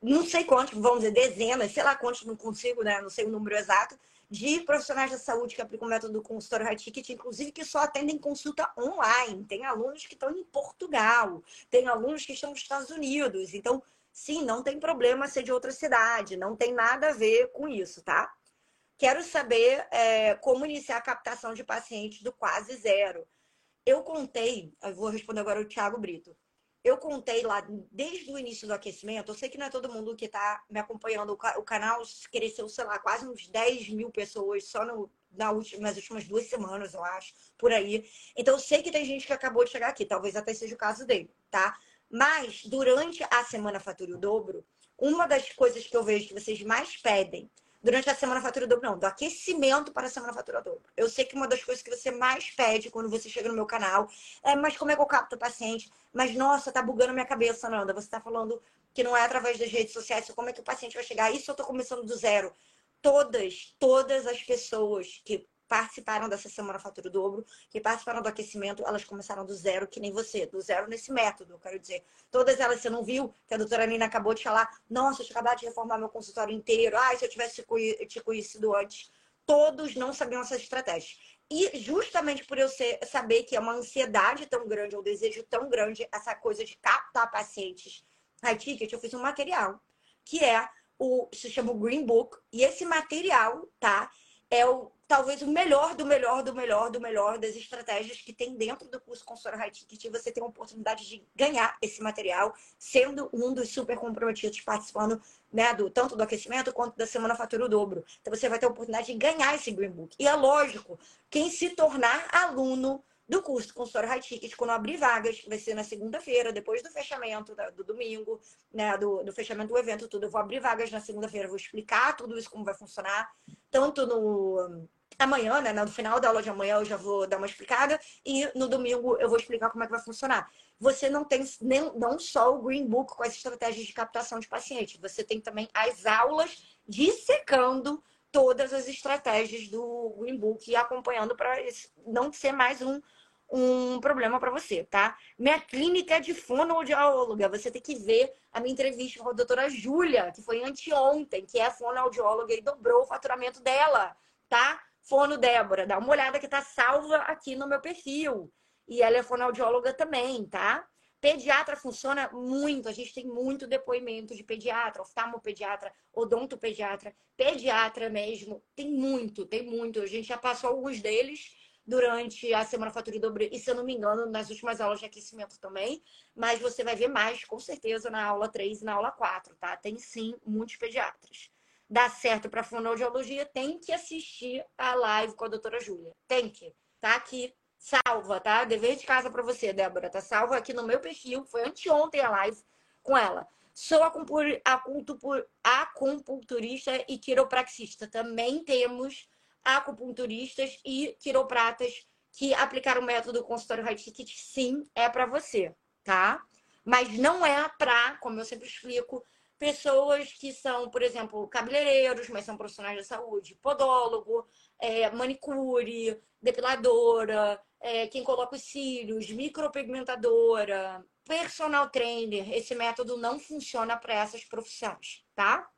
não sei quantos, vamos dizer, dezenas, sei lá quantos, não consigo, né? Não sei o número exato, de profissionais da saúde que aplicam o método do consultório high ticket, inclusive que só atendem consulta online. Tem alunos que estão em Portugal, tem alunos que estão nos Estados Unidos. Então, sim, não tem problema ser de outra cidade, não tem nada a ver com isso, tá? Quero saber é, como iniciar a captação de pacientes do quase zero. Eu contei, eu vou responder agora o Thiago Brito eu contei lá desde o início do aquecimento. Eu sei que não é todo mundo que está me acompanhando. O canal cresceu, sei lá, quase uns 10 mil pessoas só no, na última, nas últimas duas semanas, eu acho, por aí. Então, eu sei que tem gente que acabou de chegar aqui. Talvez até seja o caso dele, tá? Mas, durante a Semana Fatura o Dobro, uma das coisas que eu vejo que vocês mais pedem durante a semana fatura dobro, não, do aquecimento para a semana fatura dobro. Eu sei que uma das coisas que você mais pede quando você chega no meu canal é, mas como é que eu capto o paciente? Mas, nossa, tá bugando minha cabeça, Nanda. Você tá falando que não é através das redes sociais, como é que o paciente vai chegar? Isso eu tô começando do zero. Todas, todas as pessoas que participaram dessa Semana Fatura Dobro, que participaram do aquecimento, elas começaram do zero, que nem você, do zero nesse método, quero dizer. Todas elas, você não viu que a doutora Nina acabou de falar, nossa, eu acabado de reformar meu consultório inteiro, ai, se eu tivesse te conhecido antes. Todos não sabiam essas estratégias. E justamente por eu ser, saber que é uma ansiedade tão grande, um desejo tão grande, essa coisa de captar pacientes high ticket, eu fiz um material, que é o, se chama o Green Book, e esse material, tá? É o talvez o melhor do melhor do melhor do melhor das estratégias que tem dentro do curso Consultor High Ticket. Você tem a oportunidade de ganhar esse material, sendo um dos super comprometidos, participando né, do, tanto do aquecimento quanto da Semana Fatura o Dobro. Então você vai ter a oportunidade de ganhar esse Green Book. E é lógico, quem se tornar aluno do curso Consultor High Ticket, quando abrir vagas, vai ser na segunda-feira, depois do fechamento do domingo, né, do, do fechamento do evento, tudo. Eu vou abrir vagas na segunda-feira, vou explicar tudo isso como vai funcionar, tanto no amanhã, né? No final da aula de amanhã eu já vou dar uma explicada e no domingo eu vou explicar como é que vai funcionar. Você não tem nem, não só o Green Book com as estratégias de captação de pacientes, você tem também as aulas dissecando todas as estratégias do Green Book e acompanhando para não ser mais um, um problema para você, tá? Minha clínica é de fonoaudióloga. Você tem que ver a minha entrevista com a doutora Júlia, que foi anteontem, que é fonoaudióloga e dobrou o faturamento dela, tá? Fono Débora, dá uma olhada que tá salva aqui no meu perfil. E ela é fonoaudióloga também, tá? Pediatra funciona muito, a gente tem muito depoimento de pediatra, oftalmopediatra, odontopediatra, pediatra mesmo, tem muito, tem muito. A gente já passou alguns deles durante a Semana Fatura Dobre, e se eu não me engano, nas últimas aulas de aquecimento também, mas você vai ver mais, com certeza, na aula 3 e na aula 4, tá? Tem sim muitos pediatras. Dá certo para fonoaudiologia, tem que assistir a live com a doutora Júlia. Tem que. Tá aqui salva, tá? Dever de casa para você, Débora. Tá salva aqui no meu perfil. Foi anteontem a live com ela. Sou acupunturista e quiropraxista. Também temos acupunturistas e quiropratas que aplicaram o método consultório high ticket. Sim, é para você, tá? Mas não é para, como eu sempre explico, pessoas que são, por exemplo, cabeleireiros, mas são profissionais da saúde, podólogo, é, manicure, depiladora, é, quem coloca os cílios, micropigmentadora, personal trainer. Esse método não funciona para essas profissões, tá?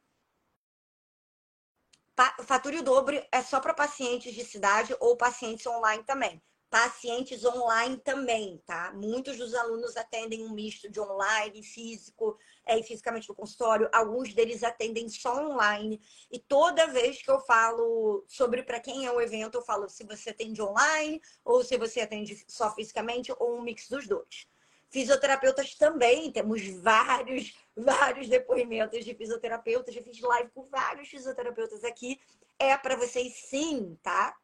Fature o dobro é só para pacientes de cidade ou pacientes online também pacientes online também, tá? Muitos dos alunos atendem um misto de online, físico é, fisicamente no consultório. Alguns deles atendem só online. E toda vez que eu falo sobre para quem é o evento, eu falo se você atende online ou se você atende só fisicamente ou um mix dos dois. Fisioterapeutas também, temos vários, <laughs> vários depoimentos de fisioterapeutas. Já fiz live com vários fisioterapeutas aqui. É para vocês sim, tá?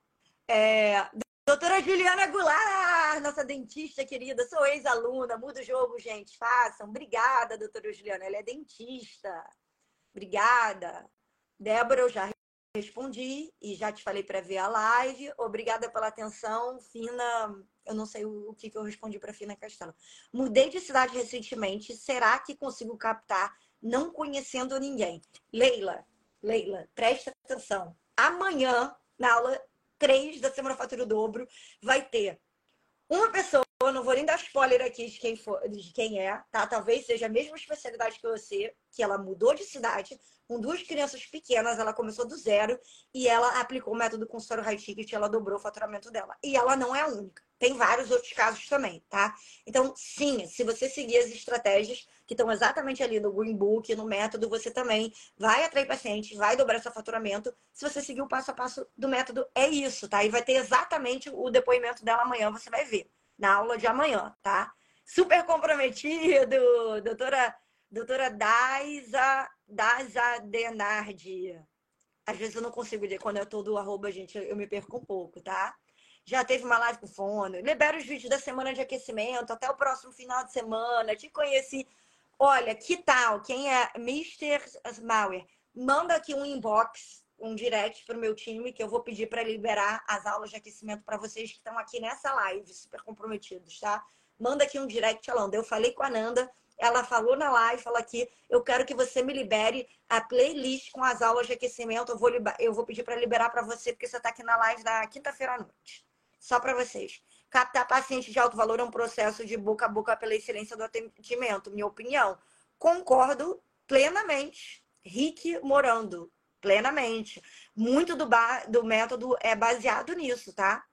É, Doutora Juliana Goulart, nossa dentista querida, sou ex-aluna, muda o jogo, gente, façam. Obrigada, doutora Juliana, ela é dentista. Obrigada. Débora, eu já respondi e já te falei para ver a live. Obrigada pela atenção. Fina, eu não sei o que, eu respondi para Fina Castelo. Mudei de cidade recentemente. Será que consigo captar não conhecendo ninguém? Leila, Leila, presta atenção. Amanhã, na aula 3 da Semana Fatura Dobro, vai ter uma pessoa, não vou nem dar spoiler aqui de quem, for, de quem é, tá? Talvez seja a mesma especialidade que você, que ela mudou de cidade, com duas crianças pequenas, ela começou do zero e ela aplicou o método consultório high ticket, ela dobrou o faturamento dela. E ela não é a única. Tem vários outros casos também, tá? Então, sim, se você seguir as estratégias que estão exatamente ali no Green Book, no método, você também vai atrair pacientes, vai dobrar seu faturamento. Se você seguir o passo a passo do método, é isso, tá? E vai ter exatamente o depoimento dela amanhã, você vai ver, na aula de amanhã, tá? Super comprometido, <laughs> doutora, doutora Daisa, Daisa Denardi. Às vezes eu não consigo ler, quando eu tô do arroba, gente, eu me perco um pouco, tá? Já teve uma live com fono, libera os vídeos da semana de aquecimento, até o próximo final de semana, te conheci. Olha, que tal? Quem é Mr. Mauer? Manda aqui um inbox, um direct para o meu time, que eu vou pedir para liberar as aulas de aquecimento para vocês que estão aqui nessa live, super comprometidos, tá? Manda aqui um direct, Alanda. Eu falei com a Nanda, ela falou na live, fala aqui, eu quero que você me libere a playlist com as aulas de aquecimento. Eu vou, eu vou pedir para liberar para você, porque você está aqui na live da quinta-feira à noite só para vocês. Captar paciente de alto valor é um processo de boca a boca pela excelência do atendimento, minha opinião. Concordo plenamente. Rick Morando, plenamente. Muito do, do método é baseado nisso, tá?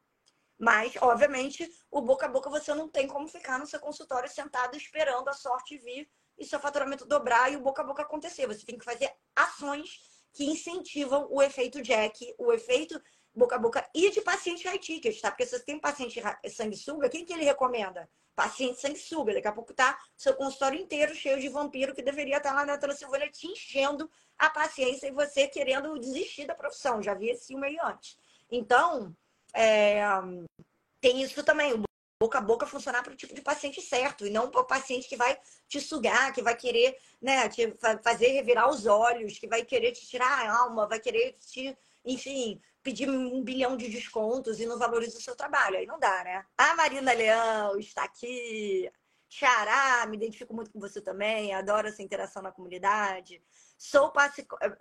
Mas, obviamente, o boca a boca você não tem como ficar no seu consultório sentado esperando a sorte vir e seu faturamento dobrar e o boca a boca acontecer. Você tem que fazer ações que incentivam o efeito Jack, o efeito boca a boca e de paciente high ticket, tá? Porque se você tem paciente sanguessuga, quem que ele recomenda? Paciente sanguessuga. Daqui a pouco tá seu consultório inteiro cheio de vampiro que deveria estar tá lá na Transilvânia te enchendo a paciência e você querendo desistir da profissão. Já vi esse filme aí antes. Então, é, tem isso também. O boca a boca funcionar para o tipo de paciente certo e não para o paciente que vai te sugar, que vai querer né, te fazer revirar os olhos, que vai querer te tirar a alma, vai querer te enfim, pedir um bilhão de descontos e não valoriza o seu trabalho. Aí não dá, né? A Marina Leão está aqui. Xará, me identifico muito com você também, adoro essa interação na comunidade. Sou,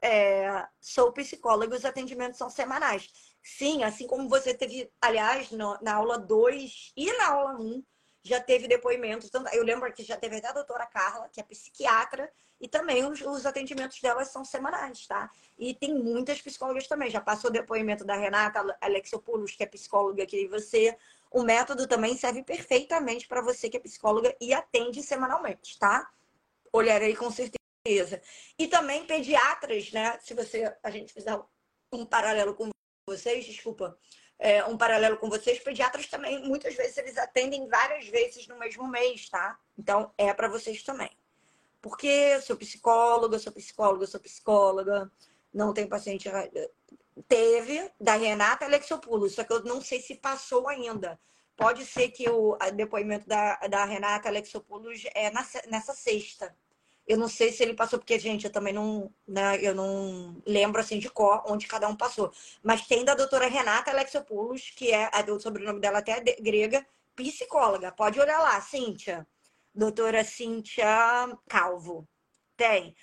é, sou psicóloga e os atendimentos são semanais. Sim, assim como você teve, aliás, no, na aula 2 e na aula 1, um, já teve depoimentos. Eu lembro que já teve até a doutora Carla, que é psiquiatra, e também os, os atendimentos delas são semanais, tá? E tem muitas psicólogas também. Já passou o depoimento da Renata Alexopoulos, que é psicóloga que você. O método também serve perfeitamente para você que é psicóloga e atende semanalmente, tá? Olharei com certeza. E também pediatras, né? Se você a gente fizer um paralelo com vocês, desculpa, é, um paralelo com vocês, pediatras também muitas vezes eles atendem várias vezes no mesmo mês, tá? Então é para vocês também. Porque eu sou psicóloga, sou psicóloga, sou psicóloga, não tem paciente. Teve da Renata Alexopoulos, só que eu não sei se passou ainda. Pode ser que o depoimento da, da Renata Alexopoulos é na, nessa sexta. Eu não sei se ele passou, porque, gente, eu também não, né, eu não lembro assim de cor onde cada um passou. Mas tem da doutora Renata Alexopoulos, que é do sobrenome dela até é grega, psicóloga. Pode olhar lá, Cíntia doutora Cíntia Calvo. Tem.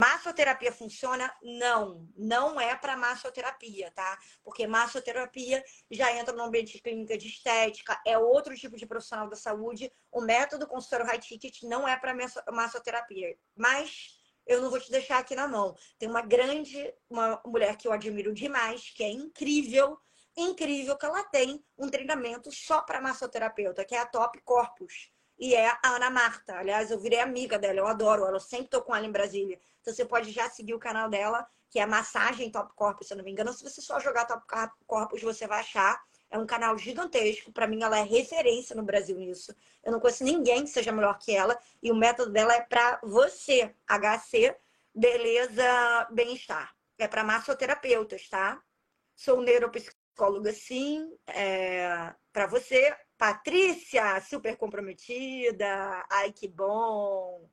Massoterapia funciona? Não, não é para massoterapia, tá? Porque massoterapia já entra no ambiente de clínica de estética, é outro tipo de profissional da saúde. O método consultório high ticket não é para massoterapia. Mas eu não vou te deixar aqui na mão. Tem uma grande, uma mulher que eu admiro demais, que é incrível, incrível que ela tem um treinamento só para massoterapeuta, que é a Top Corpus e é a Ana Marta. Aliás, eu virei amiga dela, eu adoro ela, eu sempre tô com ela em Brasília. Então você pode já seguir o canal dela, que é Massagem Top Corpus, se eu não me engano. Se você só jogar Top Corpus, você vai achar. É um canal gigantesco. Para mim, ela é referência no Brasil nisso. Eu não conheço ninguém que seja melhor que ela. E o método dela é para você, HC, beleza, bem-estar. É para massoterapeutas, tá? Sou neuropsicóloga, sim. É... Para você, Patrícia, super comprometida. Ai, que bom.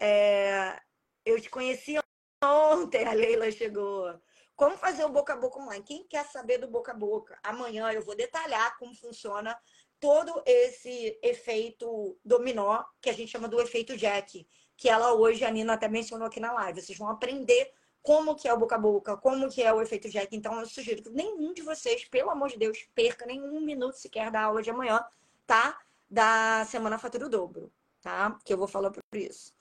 É, eu te conheci ontem, a Leila chegou. Como fazer o boca a boca online? Quem quer saber do boca a boca? Amanhã eu vou detalhar como funciona todo esse efeito dominó, que a gente chama do efeito Jack, que ela hoje, a Nina até mencionou aqui na live. Vocês vão aprender como que é o boca a boca, como que é o efeito Jack. Então, eu sugiro que nenhum de vocês, pelo amor de Deus, perca nenhum minuto sequer da aula de amanhã, tá? Da Semana Fatura o Dobro, tá? Que eu vou falar por isso.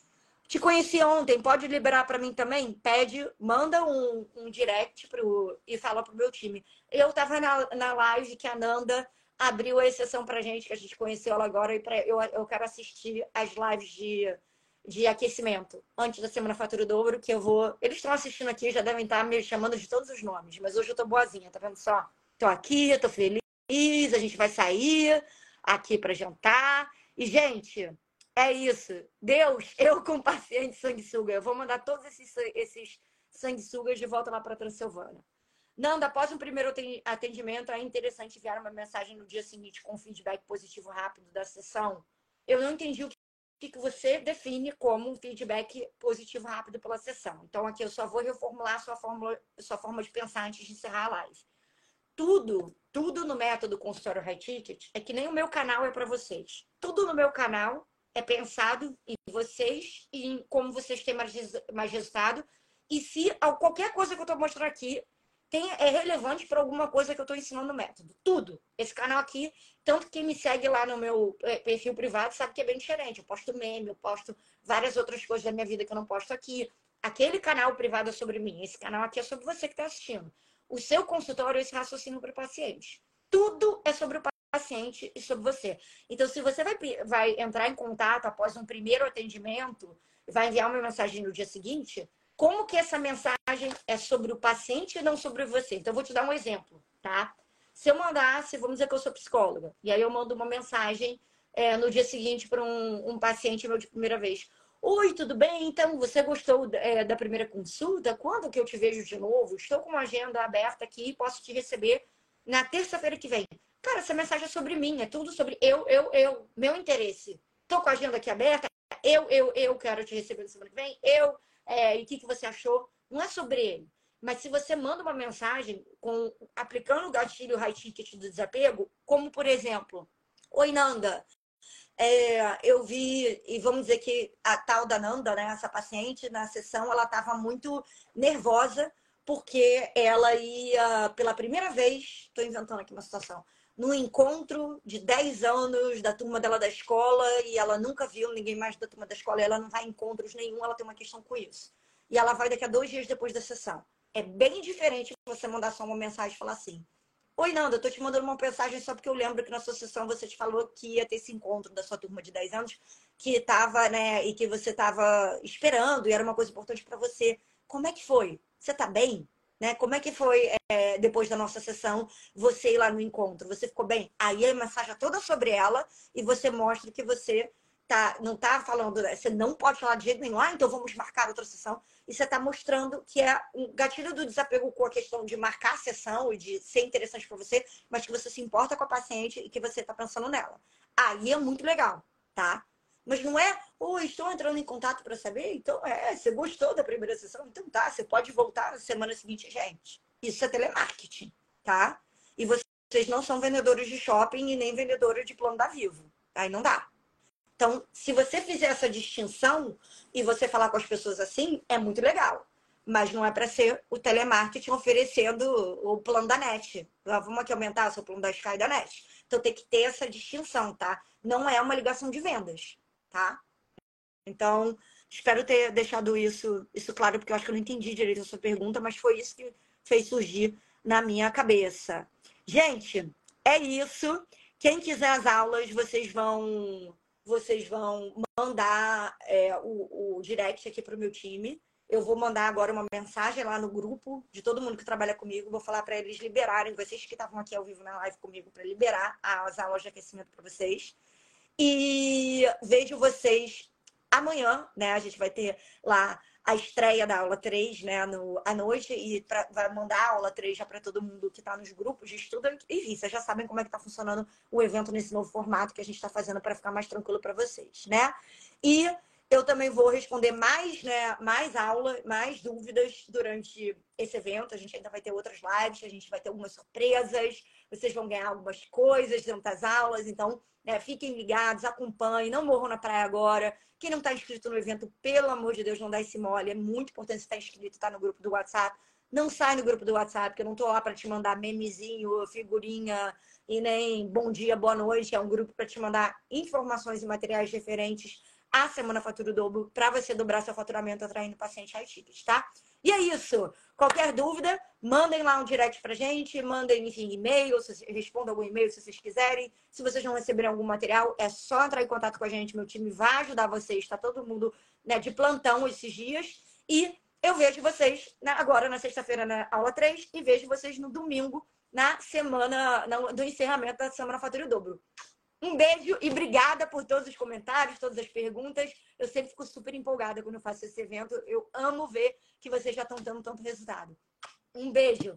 Te conheci ontem, pode liberar para mim também? Pede, manda um, um direct pro, e fala pro meu time. Eu tava na, na live que a Nanda abriu a exceção pra gente, que a gente conheceu ela agora, e pra, eu, eu quero assistir as lives de de aquecimento antes da semana fatura dobro, que eu vou. Eles estão assistindo aqui, já devem estar me chamando de todos os nomes, mas hoje eu tô boazinha, tá vendo só? Tô aqui, tô feliz, a gente vai sair aqui para jantar. E, gente, é isso. Deus, eu com paciente sanguessuga, eu vou mandar todos esses, esses sanguessugas de volta lá para Transilvânia. Nanda, após um primeiro atendimento, é interessante enviar uma mensagem no dia seguinte com feedback positivo rápido da sessão. Eu não entendi o que você define como um feedback positivo rápido pela sessão. Então, aqui eu só vou reformular sua, fórmula, sua forma de pensar antes de encerrar a live. Tudo, tudo no método consultório high ticket é que nem o meu canal é para vocês. Tudo no meu canal é pensado em vocês e em como vocês têm mais, mais resultado. E se qualquer coisa que eu estou mostrando aqui tem, é relevante para alguma coisa que eu estou ensinando no método. Tudo. Esse canal aqui, tanto que me segue lá no meu é, perfil privado, sabe que é bem diferente. Eu posto meme, eu posto várias outras coisas da minha vida que eu não posto aqui. Aquele canal privado é sobre mim. Esse canal aqui é sobre você que está assistindo. O seu consultório é esse raciocínio para o paciente. Tudo é sobre o paciente e sobre você. Então, se você vai, vai entrar em contato após um primeiro atendimento, vai enviar uma mensagem no dia seguinte, como que essa mensagem é sobre o paciente e não sobre você. Então, eu vou te dar um exemplo, tá? Se eu mandasse, vamos dizer que eu sou psicóloga, e aí eu mando uma mensagem é, no dia seguinte para um, um, paciente meu de primeira vez. Oi, tudo bem? Então, você gostou é, da primeira consulta? Quando que eu te vejo de novo? Estou com uma agenda aberta aqui, posso te receber na terça-feira que vem. Cara, essa mensagem é sobre mim, é tudo sobre eu, eu, eu, meu interesse. Estou com a agenda aqui aberta, eu, eu, eu quero te receber na semana que vem, eu é, e o que, que você achou. Não é sobre ele. Mas se você manda uma mensagem com aplicando o gatilho high ticket do desapego, como por exemplo, Oi Nanda, é, eu vi, e vamos dizer que a tal da Nanda, né, essa paciente, na sessão, ela estava muito nervosa, porque ela ia, pela primeira vez, estou inventando aqui uma situação, no encontro de 10 anos da turma dela da escola, e ela nunca viu ninguém mais da turma da escola, ela não vai em encontros nenhum, ela tem uma questão com isso. E ela vai daqui a dois dias depois da sessão. É bem diferente você mandar só uma mensagem e falar assim: Oi, Nanda, eu tô te mandando uma mensagem só porque eu lembro que na sua sessão você te falou que ia ter esse encontro da sua turma de 10 anos, que tava, né, e que você tava esperando e era uma coisa importante para você. Como é que foi? Você tá bem? Né? Como é que foi é, depois da nossa sessão você ir lá no encontro? Você ficou bem? Aí a mensagem é toda sobre ela e você mostra que você tá, não tá falando, você não pode falar de jeito nenhum, ah, então vamos marcar outra sessão. E você está mostrando que é um gatilho do desapego com a questão de marcar a sessão e de ser interessante para você, mas que você se importa com a paciente e que você está pensando nela. Aí é muito legal, tá? Mas não é, oi, estou entrando em contato para saber, então é, você gostou da primeira sessão? Então tá, você pode voltar na semana seguinte, gente. Isso é telemarketing, tá? E vocês não são vendedores de shopping e nem vendedores de plano da Vivo. Aí não dá. Então, se você fizer essa distinção e você falar com as pessoas assim, é muito legal. Mas não é para ser o telemarketing oferecendo o plano da net. Vamos aqui aumentar o seu plano da Sky da net. Então tem que ter essa distinção, tá? Não é uma ligação de vendas, tá? Então, espero ter deixado isso, isso claro, porque eu acho que eu não entendi direito a sua pergunta, mas foi isso que fez surgir na minha cabeça. Gente, é isso. Quem quiser as aulas, vocês vão vocês vão mandar é, o, o direct aqui para o meu time. Eu vou mandar agora uma mensagem lá no grupo de todo mundo que trabalha comigo. Vou falar para eles liberarem, vocês que estavam aqui ao vivo na live comigo, para liberar as aulas de aquecimento para vocês. E vejo vocês amanhã, né? A gente vai ter lá a estreia da aula 3, né, no, à noite, e pra, vai mandar a aula 3 já para todo mundo que está nos grupos de estudo. Enfim, vocês já sabem como é que está funcionando o evento nesse novo formato que a gente está fazendo para ficar mais tranquilo para vocês, né? E eu também vou responder mais, né, mais aula, mais dúvidas durante esse evento. A gente ainda vai ter outras lives, a gente vai ter algumas surpresas, vocês vão ganhar algumas coisas durante as aulas. Então, é, fiquem ligados, acompanhem, não morram na praia agora. Quem não está inscrito no evento, pelo amor de Deus, não dá esse mole. É muito importante estar tá inscrito, estar tá no grupo do WhatsApp. Não sai no grupo do WhatsApp, porque eu não estou lá para te mandar memezinho, figurinha e nem bom dia, boa noite. É um grupo para te mandar informações e materiais referentes à Semana Fatura Dobro para você dobrar seu faturamento atraindo paciente high ticket, tá? E é isso. Qualquer dúvida, mandem lá um direct pra gente, mandem, enfim, e-mail, respondam algum e-mail se vocês quiserem. Se vocês não receberem algum material, é só entrar em contato com a gente. Meu time vai ajudar vocês. Está todo mundo né, de plantão esses dias. E eu vejo vocês né, agora na sexta-feira na aula 3 e vejo vocês no domingo na semana no, do encerramento da Semana Fatura Dobro. Um beijo e obrigada por todos os comentários, todas as perguntas. Eu sempre fico super empolgada quando eu faço esse evento. Eu amo ver que vocês já estão dando tanto resultado. Um beijo!